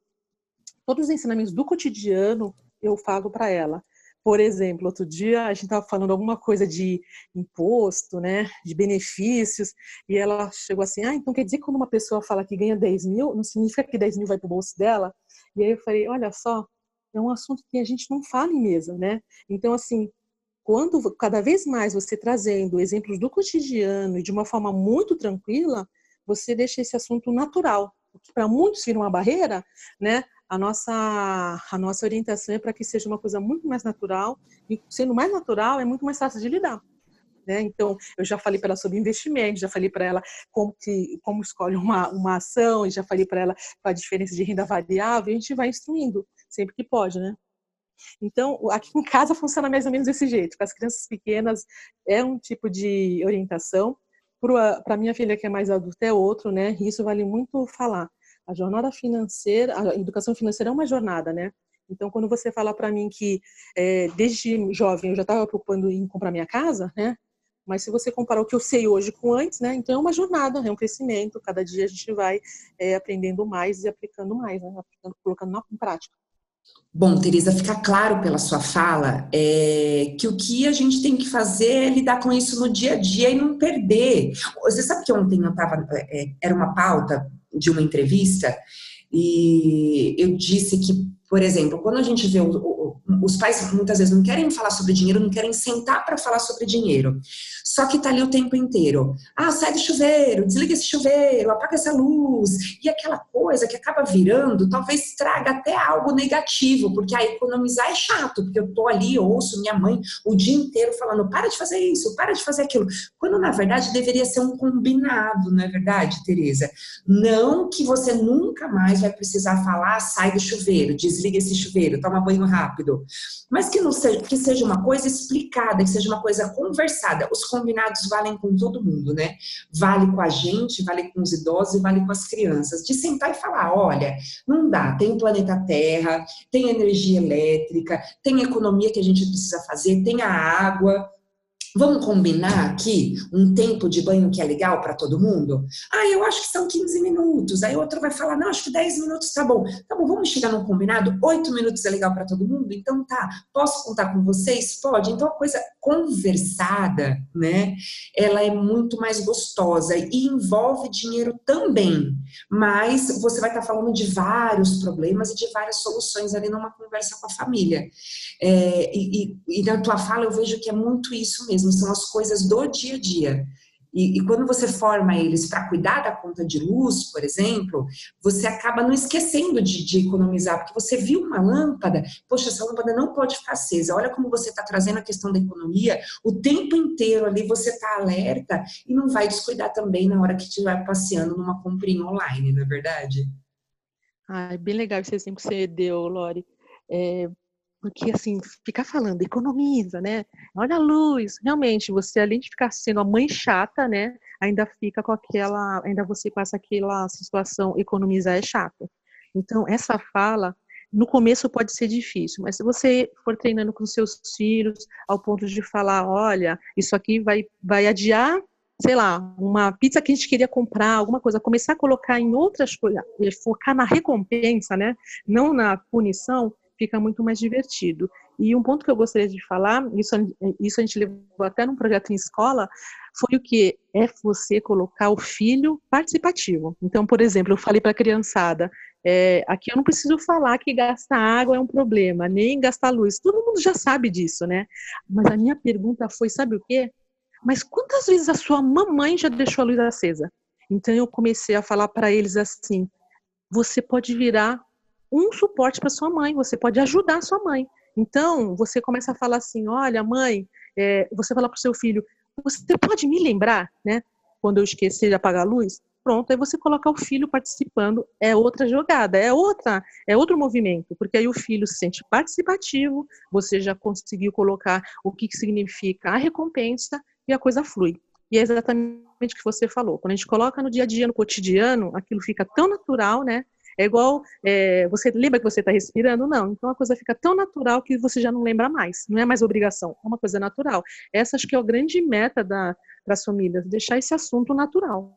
todos os ensinamentos do cotidiano, eu falo para ela. Por exemplo, outro dia a gente estava falando alguma coisa de imposto, né, de benefícios, e ela chegou assim, ah, então quer dizer que quando uma pessoa fala que ganha 10 mil, não significa que 10 mil vai para o bolso dela? E aí eu falei, olha só, é um assunto que a gente não fala em mesa, né? Então, assim, quando cada vez mais você trazendo exemplos do cotidiano e de uma forma muito tranquila, você deixa esse assunto natural, que para muitos vira uma barreira, né? A nossa, a nossa orientação é para que seja uma coisa muito mais natural, e sendo mais natural, é muito mais fácil de lidar. Né? Então, eu já falei para ela sobre investimento, já falei para ela como, que, como escolhe uma, uma ação, e já falei para ela a diferença de renda variável, e a gente vai instruindo, sempre que pode, né? Então, aqui em casa funciona mais ou menos desse jeito. Com as crianças pequenas é um tipo de orientação. Para minha filha que é mais adulta é outro, né? Isso vale muito falar. A jornada financeira, a educação financeira é uma jornada, né? Então, quando você fala para mim que é, desde jovem eu já estava preocupando em comprar minha casa, né? Mas se você comparar o que eu sei hoje com antes, né? Então é uma jornada, é um crescimento. Cada dia a gente vai é, aprendendo mais e aplicando mais, né? Aplicando, colocando na prática. Bom, Teresa, fica claro pela sua fala é, que o que a gente tem que fazer é lidar com isso no dia a dia e não perder. Você sabe que ontem eu tava, é, era uma pauta de uma entrevista e eu disse que, por exemplo, quando a gente vê o, os pais muitas vezes não querem falar sobre dinheiro, não querem sentar para falar sobre dinheiro. Só que tá ali o tempo inteiro. Ah, sai do chuveiro, desliga esse chuveiro, apaga essa luz. E aquela coisa que acaba virando, talvez traga até algo negativo, porque a economizar é chato, porque eu tô ali, ouço minha mãe o dia inteiro falando: para de fazer isso, para de fazer aquilo. Quando na verdade deveria ser um combinado, não é verdade, Tereza? Não que você nunca mais vai precisar falar: sai do chuveiro, desliga esse chuveiro, toma banho rápido mas que não seja, que seja uma coisa explicada, que seja uma coisa conversada. Os combinados valem com todo mundo, né? Vale com a gente, vale com os idosos e vale com as crianças. De sentar e falar, olha, não dá, tem o planeta Terra, tem energia elétrica, tem economia que a gente precisa fazer, tem a água, Vamos combinar aqui um tempo de banho que é legal para todo mundo? Ah, eu acho que são 15 minutos. Aí outro vai falar, não, acho que 10 minutos tá bom. Tá bom, vamos chegar num combinado? 8 minutos é legal para todo mundo? Então tá. Posso contar com vocês? Pode. Então a coisa conversada, né? Ela é muito mais gostosa e envolve dinheiro também. Mas você vai estar tá falando de vários problemas e de várias soluções ali numa conversa com a família. É, e, e, e na tua fala eu vejo que é muito isso mesmo são as coisas do dia a dia. E, e quando você forma eles para cuidar da conta de luz, por exemplo, você acaba não esquecendo de, de, economizar, porque você viu uma lâmpada, poxa, essa lâmpada não pode ficar acesa. Olha como você está trazendo a questão da economia, o tempo inteiro ali você está alerta e não vai descuidar também na hora que estiver passeando numa comprinha online, não é verdade? Ah, bem legal esse exemplo que você deu, Lori. É, porque, assim, ficar falando, economiza, né? Olha a luz. Realmente, você, além de ficar sendo a mãe chata, né? Ainda fica com aquela. Ainda você passa aquela situação, economizar é chato. Então, essa fala, no começo pode ser difícil, mas se você for treinando com seus filhos, ao ponto de falar: olha, isso aqui vai, vai adiar sei lá, uma pizza que a gente queria comprar, alguma coisa, começar a colocar em outras coisas, focar na recompensa, né? Não na punição, fica muito mais divertido. E um ponto que eu gostaria de falar, isso, isso a gente levou até num projeto em escola, foi o que é você colocar o filho participativo. Então, por exemplo, eu falei para a criançada, é, aqui eu não preciso falar que gastar água é um problema, nem gastar luz. Todo mundo já sabe disso, né? Mas a minha pergunta foi, sabe o quê? Mas quantas vezes a sua mamãe já deixou a luz acesa? Então eu comecei a falar para eles assim: você pode virar um suporte para sua mãe, você pode ajudar sua mãe. Então, você começa a falar assim: olha, mãe, é, você fala para o seu filho, você pode me lembrar, né? Quando eu esquecer de apagar a luz? Pronto, aí você coloca o filho participando, é outra jogada, é outra, é outro movimento, porque aí o filho se sente participativo, você já conseguiu colocar o que, que significa a recompensa e a coisa flui. E é exatamente o que você falou. Quando a gente coloca no dia a dia, no cotidiano, aquilo fica tão natural, né? É igual, é, você lembra que você está respirando? Não. Então a coisa fica tão natural que você já não lembra mais. Não é mais obrigação, é uma coisa natural. Essa acho que é a grande meta da, das famílias, deixar esse assunto natural.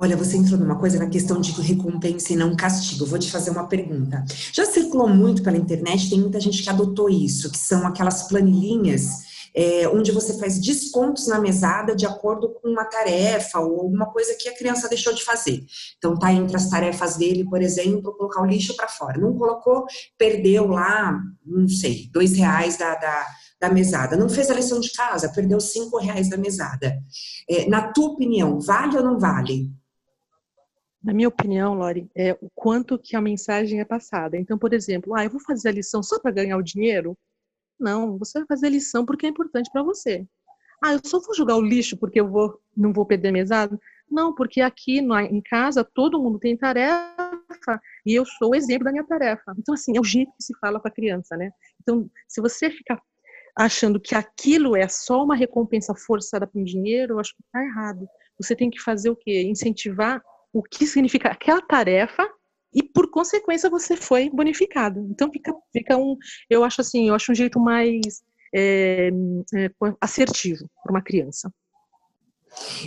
Olha, você entrou numa coisa na questão de recompensa e não castigo. vou te fazer uma pergunta. Já circulou muito pela internet, tem muita gente que adotou isso, que são aquelas planilhinhas é, onde você faz descontos na mesada de acordo com uma tarefa ou alguma coisa que a criança deixou de fazer. Então, tá entre as tarefas dele, por exemplo, colocar o lixo para fora. Não colocou, perdeu lá, não sei, dois reais da, da da mesada. Não fez a lição de casa, perdeu cinco reais da mesada. É, na tua opinião, vale ou não vale? Na minha opinião, Lori, é o quanto que a mensagem é passada. Então, por exemplo, ah, eu vou fazer a lição só para ganhar o dinheiro? Não, você vai fazer lição porque é importante para você. Ah, eu só vou jogar o lixo porque eu vou, não vou perder mesada? Não, porque aqui em casa todo mundo tem tarefa e eu sou o exemplo da minha tarefa. Então, assim, é o jeito que se fala com a criança, né? Então, se você ficar achando que aquilo é só uma recompensa forçada com dinheiro, eu acho que está errado. Você tem que fazer o quê? Incentivar o que significa aquela tarefa e por consequência você foi bonificado. Então fica, fica um, eu acho assim, eu acho um jeito mais é, é, assertivo para uma criança.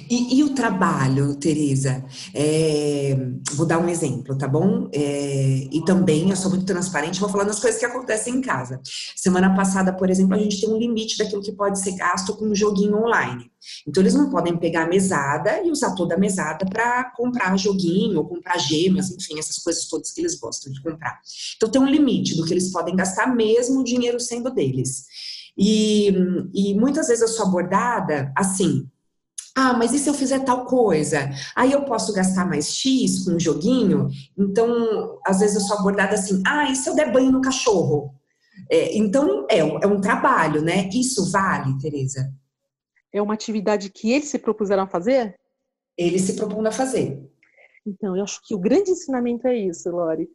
E, e, o trabalho, Tereza? É, vou dar um exemplo, tá bom? É, e também, eu sou muito transparente, vou falando as coisas que acontecem em casa. Semana passada, por exemplo, a gente tem um limite daquilo que pode ser gasto com um joguinho online. Então, eles não podem pegar a mesada e usar toda a mesada para comprar joguinho, ou comprar gemas, enfim, essas coisas todas que eles gostam de comprar. Então, tem um limite do que eles podem gastar, mesmo o dinheiro sendo deles. E, e muitas vezes eu sou abordada assim, ah, mas e se eu fizer tal coisa? Aí eu posso gastar mais X com um joguinho? Então, às vezes eu sou abordada assim, ah, e se eu der banho no cachorro? É, então, é, é um trabalho, né? Isso vale, Tereza? É uma atividade que eles se propuseram a fazer? Eles se propondo a fazer. Então, eu acho que o grande ensinamento é isso, Lori.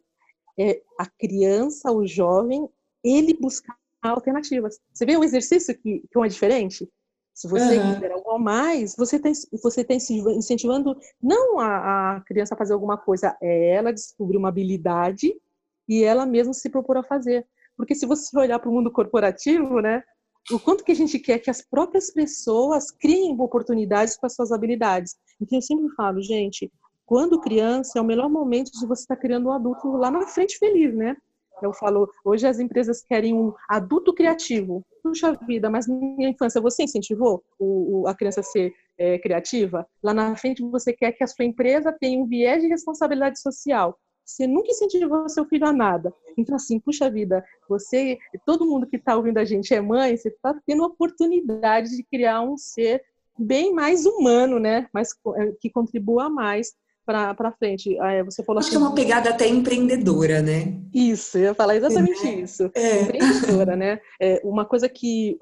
É a criança, o jovem, ele buscar alternativas. Você vê um exercício que, que é diferente? Se você uhum. quiser algo a mais, você tem você tem incentivando não a, a, criança a fazer alguma coisa, é ela descobrir uma habilidade e ela mesma se propor a fazer. Porque se você olhar para o mundo corporativo, né, o quanto que a gente quer que as próprias pessoas criem oportunidades as suas habilidades. Então eu sempre falo, gente, quando criança é o melhor momento de você estar criando um adulto lá na frente feliz, né? Eu falo, hoje as empresas querem um adulto criativo. Puxa vida, mas na minha infância você incentivou o, o, a criança a ser é, criativa? Lá na frente você quer que a sua empresa tenha um viés de responsabilidade social. Você nunca incentivou seu filho a nada. Então, assim, puxa vida, você, todo mundo que está ouvindo a gente é mãe, você está tendo a oportunidade de criar um ser bem mais humano, né? Mas é, que contribua mais para frente. Ah, é, você falou Acho assim, que é uma pegada até empreendedora, né? Isso, eu ia falar exatamente é. isso. É. Empreendedora, né? É uma coisa que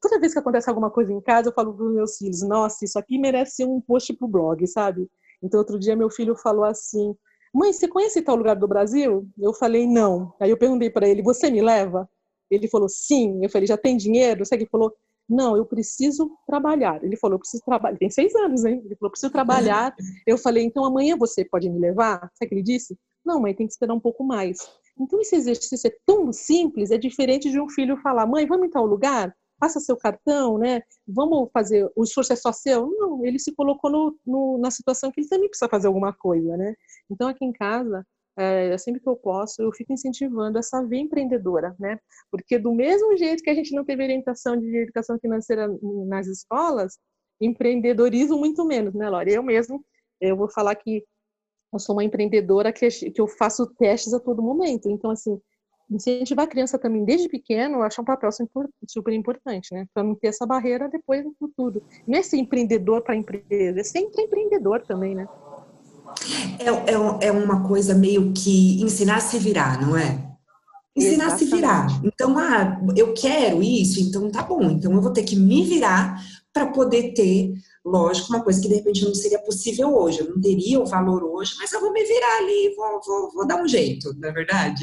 toda vez que acontece alguma coisa em casa, eu falo para os meus filhos: nossa, isso aqui merece um post pro blog, sabe? Então, outro dia, meu filho falou assim: mãe, você conhece tal lugar do Brasil? Eu falei: não. Aí eu perguntei para ele: você me leva? Ele falou: sim. Eu falei: já tem dinheiro? Você que falou: não, eu preciso trabalhar. Ele falou, eu preciso trabalhar. Tem seis anos, hein? Ele falou, preciso trabalhar. Eu falei, então amanhã você pode me levar? Sabe o que ele disse? Não, mãe, tem que esperar um pouco mais. Então esse exercício é tão simples, é diferente de um filho falar, mãe, vamos em tal lugar? Passa seu cartão, né? Vamos fazer, o esforço é só seu? Não, ele se colocou no, no, na situação que ele também precisa fazer alguma coisa, né? Então aqui em casa, é, sempre que eu posso, eu fico incentivando essa veia empreendedora, né? Porque do mesmo jeito que a gente não teve orientação de educação financeira nas escolas, empreendedorismo muito menos, né, Laura? Eu mesmo, eu vou falar que eu sou uma empreendedora que, que eu faço testes a todo momento. Então, assim, incentivar a criança também desde pequeno, eu acho um papel super importante, né? Para não ter essa barreira depois no futuro. Não é ser empreendedor para empresa, é ser empreendedor também, né? É, é, é uma coisa meio que ensinar a se virar, não é? Ensinar Exatamente. a se virar. Então, ah, eu quero isso, então tá bom. Então eu vou ter que me virar para poder ter, lógico, uma coisa que de repente não seria possível hoje. Eu não teria o valor hoje, mas eu vou me virar ali, vou, vou, vou dar um jeito, não é verdade?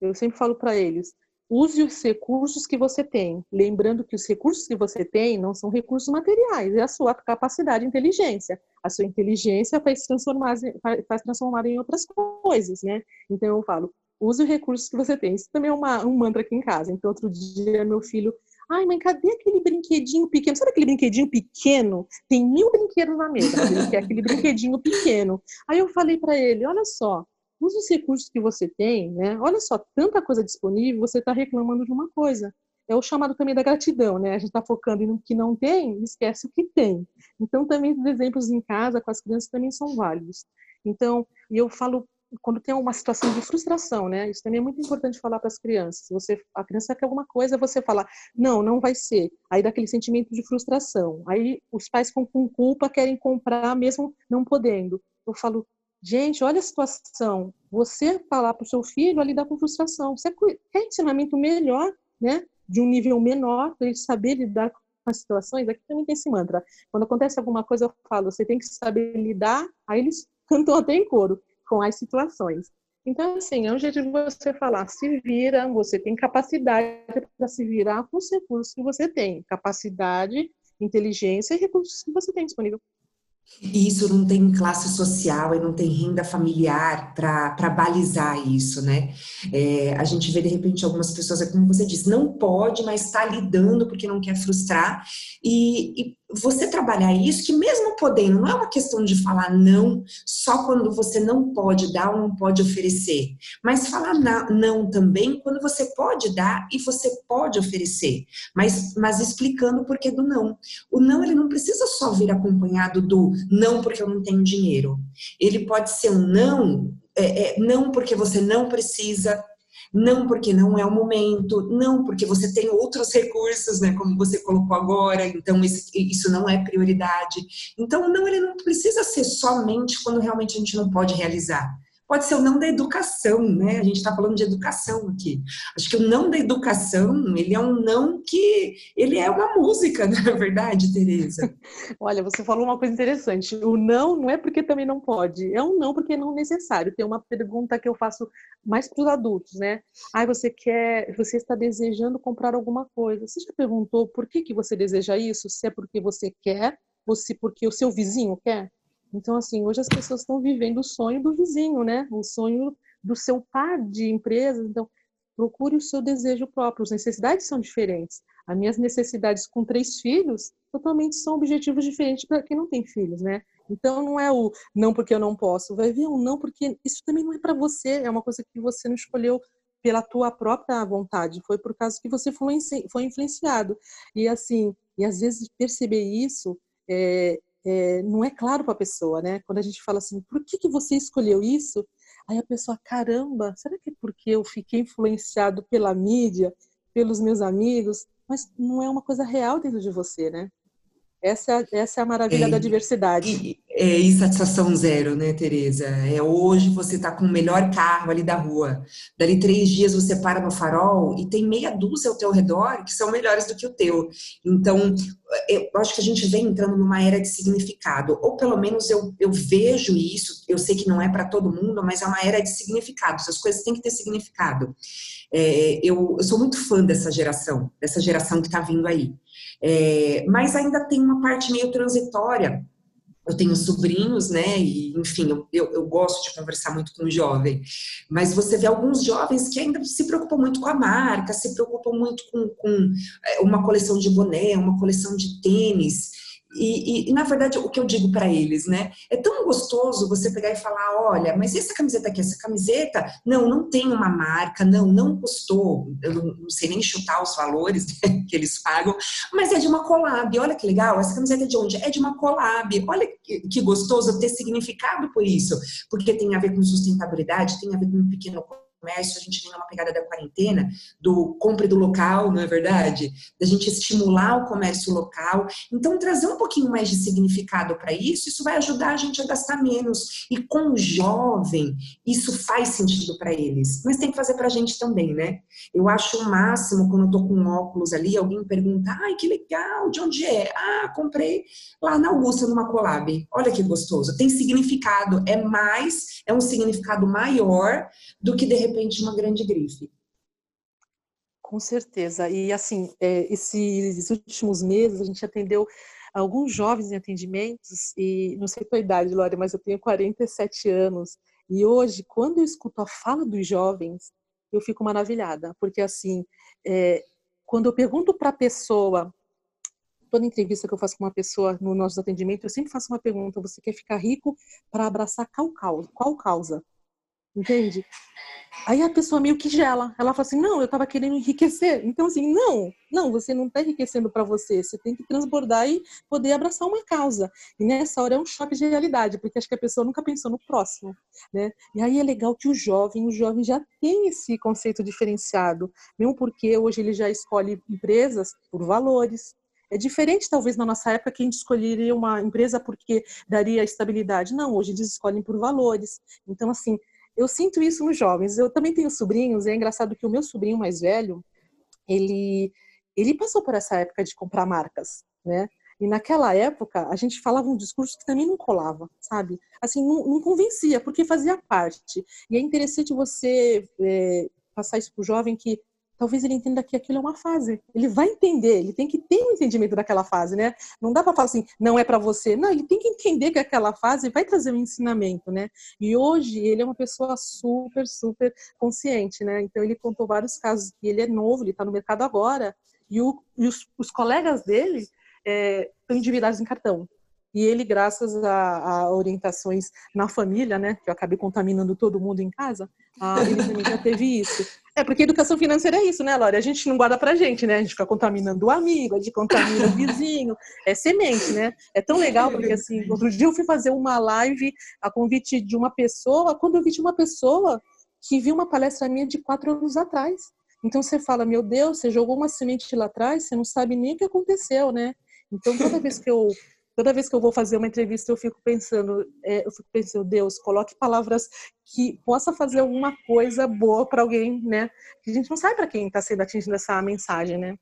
Eu sempre falo para eles, use os recursos que você tem. Lembrando que os recursos que você tem não são recursos materiais, é a sua capacidade de inteligência. A sua inteligência faz transformar, faz transformar em outras coisas, né? Então eu falo, use os recursos que você tem. Isso também é uma, um mantra aqui em casa. Então outro dia meu filho, ai mãe, cadê aquele brinquedinho pequeno? Sabe aquele brinquedinho pequeno? Tem mil brinquedos na mesa, mas ele quer aquele brinquedinho pequeno. Aí eu falei para ele, olha só, use os recursos que você tem, né? Olha só, tanta coisa disponível, você está reclamando de uma coisa. É o chamado também da gratidão, né? A gente está focando no que não tem, esquece o que tem. Então, também os exemplos em casa com as crianças também são válidos. Então, e eu falo quando tem uma situação de frustração, né? Isso também é muito importante falar para as crianças. Você, a criança quer alguma coisa, você fala, não, não vai ser. Aí dá aquele sentimento de frustração. Aí os pais ficam com culpa, querem comprar mesmo não podendo. Eu falo, Gente, olha a situação. Você falar para o seu filho a lidar com frustração. Você quer ensinamento melhor, né? De um nível menor, para ele saber lidar com as situações. Aqui também tem esse mantra. Quando acontece alguma coisa, eu falo, você tem que saber lidar. Aí eles cantam até em coro com as situações. Então, assim, é um jeito de você falar, se vira, você tem capacidade para se virar com os recursos que você tem. Capacidade, inteligência e recursos que você tem disponível. Isso não tem classe social e não tem renda familiar para balizar isso, né? É, a gente vê de repente algumas pessoas, é como você disse, não pode, mas está lidando porque não quer frustrar. E, e você trabalhar isso, que mesmo podendo, não é uma questão de falar não só quando você não pode dar ou não pode oferecer, mas falar não também quando você pode dar e você pode oferecer, mas, mas explicando o porquê do não. O não, ele não precisa só vir acompanhado do não porque eu não tenho dinheiro. Ele pode ser um não, é, é, não porque você não precisa, não porque não é o momento, não porque você tem outros recursos, né, como você colocou agora, então isso não é prioridade. Então, não, ele não precisa ser somente quando realmente a gente não pode realizar pode ser o não da educação, né? A gente está falando de educação aqui. Acho que o não da educação, ele é um não que ele é uma música, não é verdade, Tereza? Olha, você falou uma coisa interessante. O não não é porque também não pode, é um não porque não é necessário. Tem uma pergunta que eu faço mais para os adultos, né? Ah, você quer, você está desejando comprar alguma coisa. Você já perguntou por que que você deseja isso? Se é porque você quer ou se porque o seu vizinho quer? Então, assim, hoje as pessoas estão vivendo o sonho do vizinho, né? O sonho do seu par de empresas. Então, procure o seu desejo próprio. As necessidades são diferentes. As minhas necessidades com três filhos totalmente são objetivos diferentes para quem não tem filhos, né? Então, não é o não porque eu não posso. Vai ver um não porque isso também não é para você. É uma coisa que você não escolheu pela tua própria vontade. Foi por causa que você foi influenciado. E assim, e às vezes perceber isso é, é, não é claro para a pessoa, né? Quando a gente fala assim, por que, que você escolheu isso? Aí a pessoa, caramba, será que é porque eu fiquei influenciado pela mídia, pelos meus amigos? Mas não é uma coisa real dentro de você, né? Essa, essa é a maravilha é, da diversidade. É insatisfação zero, né, Tereza? É hoje você tá com o melhor carro ali da rua. Dali três dias você para no farol e tem meia dúzia ao teu redor que são melhores do que o teu. Então, eu acho que a gente vem entrando numa era de significado. Ou pelo menos eu, eu vejo isso, eu sei que não é para todo mundo, mas é uma era de significado. As coisas têm que ter significado. É, eu, eu sou muito fã dessa geração, dessa geração que está vindo aí. É, mas ainda tem uma parte meio transitória. Eu tenho sobrinhos, né? E, enfim, eu, eu, eu, gosto de conversar muito com o jovem. Mas você vê alguns jovens que ainda se preocupam muito com a marca, se preocupam muito com, com é, uma coleção de boné, uma coleção de tênis. E, e, e, na verdade, o que eu digo para eles, né? É tão gostoso você pegar e falar: olha, mas essa camiseta aqui, essa camiseta, não, não tem uma marca, não, não custou, eu não, não sei nem chutar os valores né, que eles pagam, mas é de uma collab. Olha que legal, essa camiseta é de onde? É de uma collab. Olha que, que gostoso ter significado por isso, porque tem a ver com sustentabilidade, tem a ver com um pequeno comércio, a gente vem numa pegada da quarentena, do compre do local, não é verdade? Da gente estimular o comércio local. Então, trazer um pouquinho mais de significado para isso, isso vai ajudar a gente a gastar menos. E com o jovem, isso faz sentido para eles. Mas tem que fazer para a gente também, né? Eu acho o máximo quando eu tô com óculos ali, alguém pergunta, ai, que legal, de onde é? Ah, comprei lá na Augusta, numa Colab. Olha que gostoso. Tem significado, é mais, é um significado maior do que, de repente, uma grande grife. Com certeza. E assim, é, esses últimos meses a gente atendeu alguns jovens em atendimentos e não sei a tua idade, Lore, mas eu tenho 47 anos. E hoje, quando eu escuto a fala dos jovens, eu fico maravilhada, porque assim, é, quando eu pergunto para a pessoa, toda entrevista que eu faço com uma pessoa no nosso atendimento, eu sempre faço uma pergunta: você quer ficar rico para abraçar qual causa? Qual causa? Entende? Aí a pessoa meio que gela. Ela fala assim: não, eu estava querendo enriquecer. Então, assim, não, não, você não está enriquecendo para você. Você tem que transbordar e poder abraçar uma causa. E nessa hora é um choque de realidade, porque acho que a pessoa nunca pensou no próximo. Né? E aí é legal que o jovem, o jovem já tem esse conceito diferenciado, mesmo porque hoje ele já escolhe empresas por valores, é diferente, talvez, na nossa época, que a gente escolheria uma empresa porque daria estabilidade. Não, hoje eles escolhem por valores. Então, assim, eu sinto isso nos jovens. Eu também tenho sobrinhos, é engraçado que o meu sobrinho mais velho, ele, ele passou por essa época de comprar marcas, né? E naquela época, a gente falava um discurso que também não colava, sabe? Assim, não, não convencia, porque fazia parte. E é interessante você é, passar isso para o jovem que talvez ele entenda que aquilo é uma fase. Ele vai entender, ele tem que ter um entendimento daquela fase, né? Não dá para falar assim, não é para você. Não, ele tem que entender que aquela fase vai trazer um ensinamento, né? E hoje ele é uma pessoa super, super consciente, né? Então ele contou vários casos que ele é novo, ele está no mercado agora, e, o, e os, os, colegas dele é, estão endividados em cartão. E ele, graças a, a, orientações na família, né, que eu acabei contaminando todo mundo em casa, ah, ele também já teve isso. É, porque educação financeira é isso, né, Lore? A gente não guarda pra gente, né? A gente fica contaminando o amigo, a gente contamina o vizinho. É semente, né? É tão legal, porque assim, outro dia eu fui fazer uma live a convite de uma pessoa, quando eu vi de uma pessoa que viu uma palestra minha de quatro anos atrás. Então você fala, meu Deus, você jogou uma semente lá atrás, você não sabe nem o que aconteceu, né? Então toda vez que eu toda vez que eu vou fazer uma entrevista, eu fico pensando, é, eu fico pensando, Deus, coloque palavras que possa fazer alguma coisa boa para alguém, né? Que a gente não sabe para quem está sendo atingido essa mensagem, né?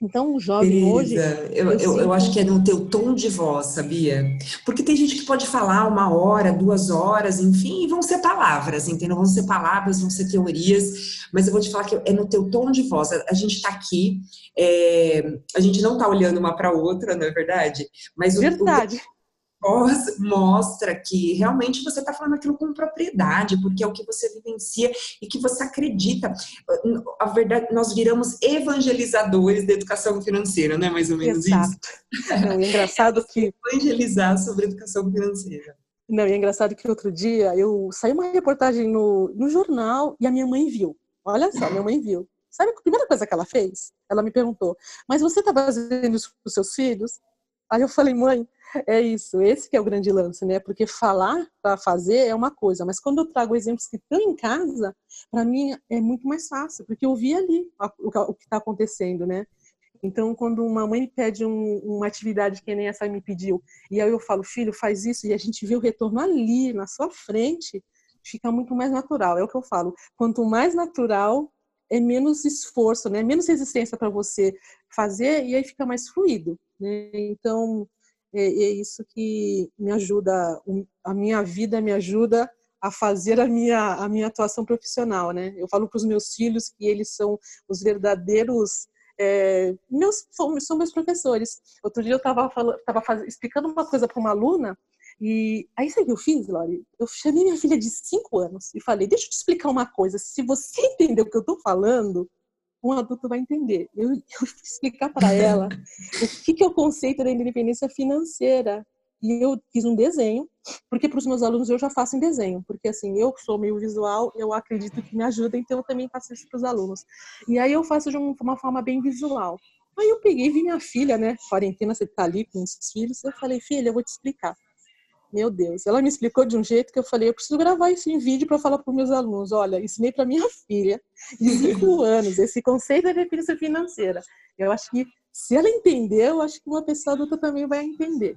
Então, o jovem hoje. Eu, eu, eu, eu, acho que é no teu tom de voz, sabia? Porque tem gente que pode falar uma hora, duas horas, enfim, e vão ser palavras, entendeu? Vão ser palavras, vão ser teorias, mas eu vou te falar que é no teu tom de voz. A, a gente está aqui, é, a gente não está olhando uma para outra, não é verdade? Mas verdade. O, mostra que realmente você está falando aquilo com propriedade, porque é o que você vivencia e que você acredita. A verdade, nós viramos evangelizadores da educação financeira, não é mais ou menos Exato. isso? Não, é engraçado que evangelizar sobre educação financeira. Não, é engraçado que outro dia eu saí uma reportagem no, no jornal e a minha mãe viu. Olha só, minha mãe viu. Sabe a primeira coisa que ela fez? Ela me perguntou: "Mas você está fazendo isso para os seus filhos?" Aí eu falei: "Mãe, é isso, esse que é o grande lance, né? Porque falar para fazer é uma coisa, mas quando eu trago exemplos que estão em casa, para mim é muito mais fácil, porque eu vi ali o que está acontecendo, né? Então, quando uma mãe pede um, uma atividade que nem essa me pediu, e aí eu falo, filho, faz isso, e a gente vê o retorno ali, na sua frente, fica muito mais natural. É o que eu falo. Quanto mais natural, é menos esforço, né? Menos resistência para você fazer, e aí fica mais fluido. Né? Então, é, é isso que me ajuda, a minha vida me ajuda a fazer a minha, a minha atuação profissional, né? Eu falo para os meus filhos que eles são os verdadeiros é, meus são, meus professores. Outro dia eu estava explicando uma coisa para uma aluna e aí sabe o que eu fiz, Lori? Eu chamei minha filha de 5 anos e falei: deixa eu te explicar uma coisa. Se você entender o que eu estou falando, um adulto vai entender. Eu, eu explicar para ela o que, que é o conceito da independência financeira. E eu fiz um desenho, porque para os meus alunos eu já faço em desenho, porque assim, eu sou meio visual, eu acredito que me ajuda, então eu também faço isso para os alunos. E aí eu faço de uma forma bem visual. Aí eu peguei, vi minha filha, né, quarentena, você tá ali com os filhos, eu falei, filha, eu vou te explicar. Meu Deus, ela me explicou de um jeito que eu falei, eu preciso gravar isso em vídeo para falar para os meus alunos. Olha, ensinei para minha filha de cinco anos esse conceito da definição financeira. Eu acho que se ela entender, eu acho que uma pessoa adulta também vai entender.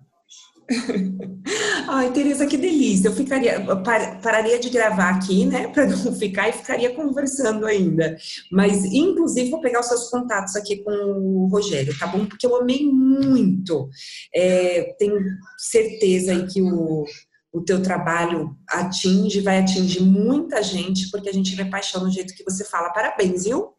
Ai, Tereza, que delícia. Eu ficaria, eu pararia de gravar aqui, né, para não ficar e ficaria conversando ainda. Mas, inclusive, vou pegar os seus contatos aqui com o Rogério, tá bom? Porque eu amei muito. É, tenho certeza aí que o, o teu trabalho atinge, vai atingir muita gente, porque a gente vê paixão no jeito que você fala. Parabéns, viu?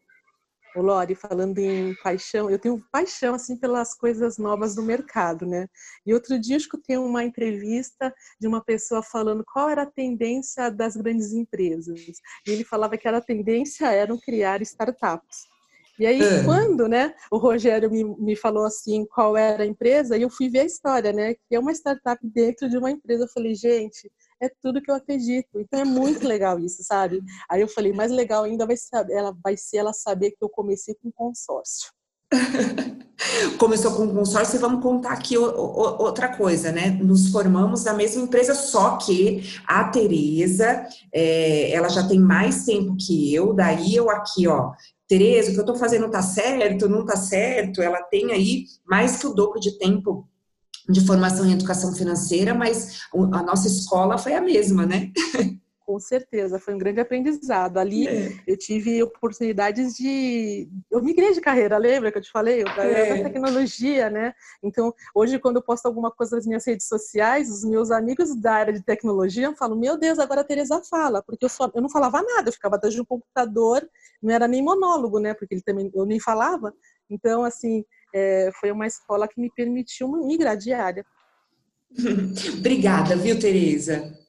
Ô Lori, falando em paixão, eu tenho paixão assim pelas coisas novas do mercado, né? E outro dia eu escutei uma entrevista de uma pessoa falando qual era a tendência das grandes empresas. E ele falava que a tendência era criar startups. E aí, é. quando né, o Rogério me, me falou assim qual era a empresa, eu fui ver a história, né? Que é uma startup dentro de uma empresa. Eu falei, gente, é tudo que eu acredito. Então é muito legal isso, sabe? Aí eu falei, mais legal ainda vai ser ela, vai ser ela saber que eu comecei com consórcio. Começou com consórcio e vamos contar aqui outra coisa, né? Nos formamos na mesma empresa, só que a Tereza, é, ela já tem mais tempo que eu, daí eu aqui, ó, Tereza, o que eu tô fazendo tá certo, não tá certo, ela tem aí mais que o dobro de tempo de formação em educação financeira, mas a nossa escola foi a mesma, né? Com certeza, foi um grande aprendizado. Ali é. eu tive oportunidades de. Eu migrei de carreira, lembra que eu te falei? Eu é. da tecnologia, né? Então, hoje, quando eu posto alguma coisa nas minhas redes sociais, os meus amigos da área de tecnologia falam: Meu Deus, agora a Tereza fala, porque eu, só, eu não falava nada, eu ficava atrás de um computador, não era nem monólogo, né? Porque ele também, eu nem falava. Então, assim, é, foi uma escola que me permitiu migrar de área. Obrigada, viu, Tereza?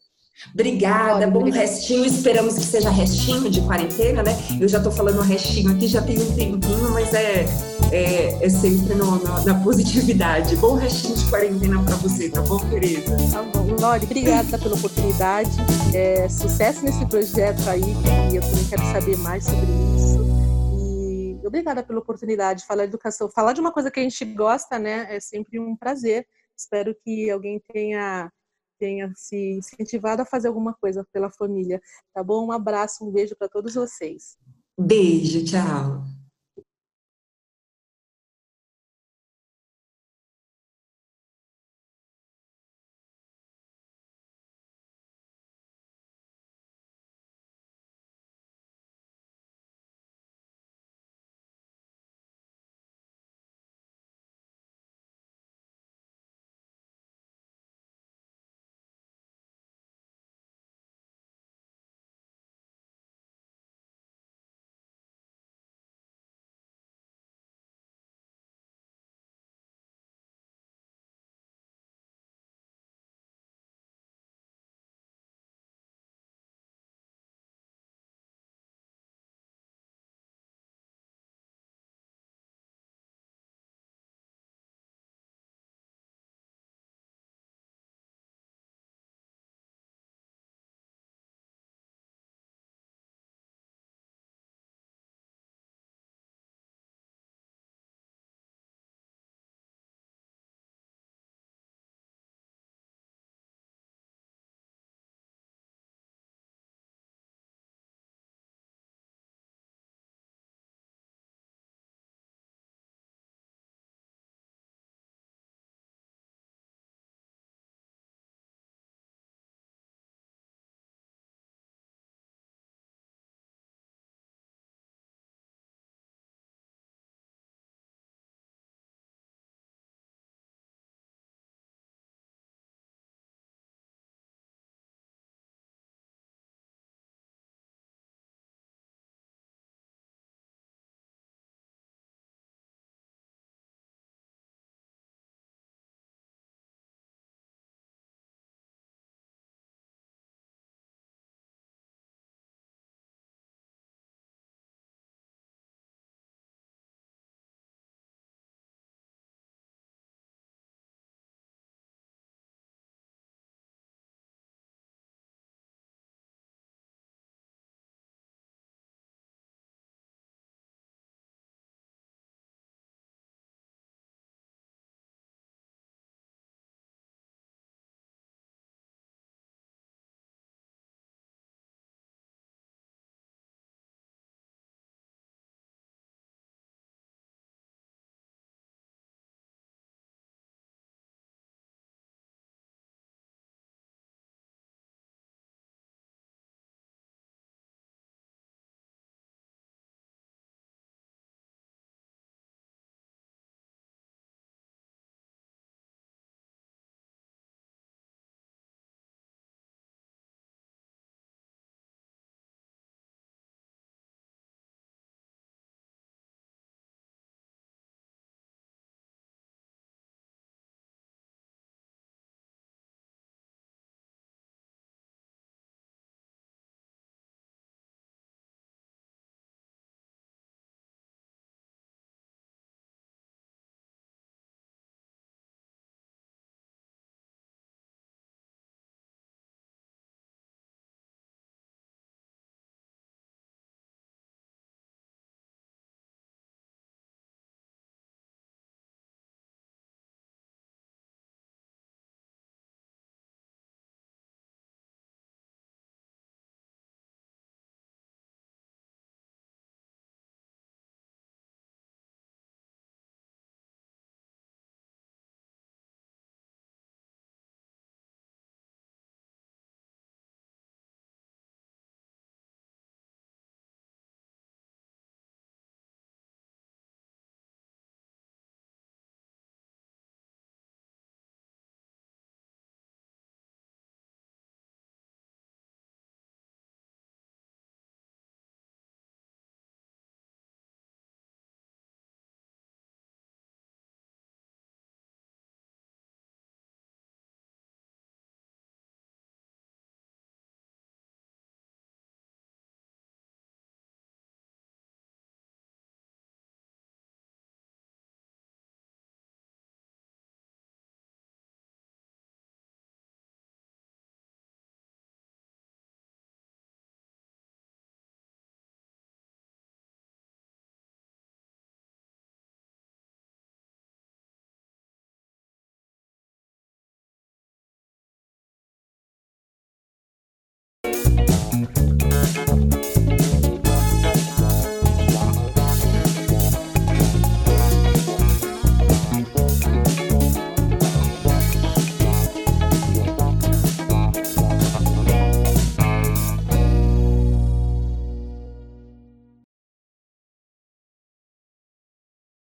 Obrigada, bom restinho. Esperamos que seja restinho de quarentena, né? Eu já tô falando restinho aqui, já tem um tempinho, mas é, é, é sempre no, no, na positividade. Bom restinho de quarentena para você, tá bom, Tereza? Tá bom. Lori, obrigada pela oportunidade. É, sucesso nesse projeto aí, e eu também quero saber mais sobre isso obrigada pela oportunidade de falar de educação. Falar de uma coisa que a gente gosta, né, é sempre um prazer. Espero que alguém tenha tenha se incentivado a fazer alguma coisa pela família, tá bom? Um abraço, um beijo para todos vocês. Beijo, tchau.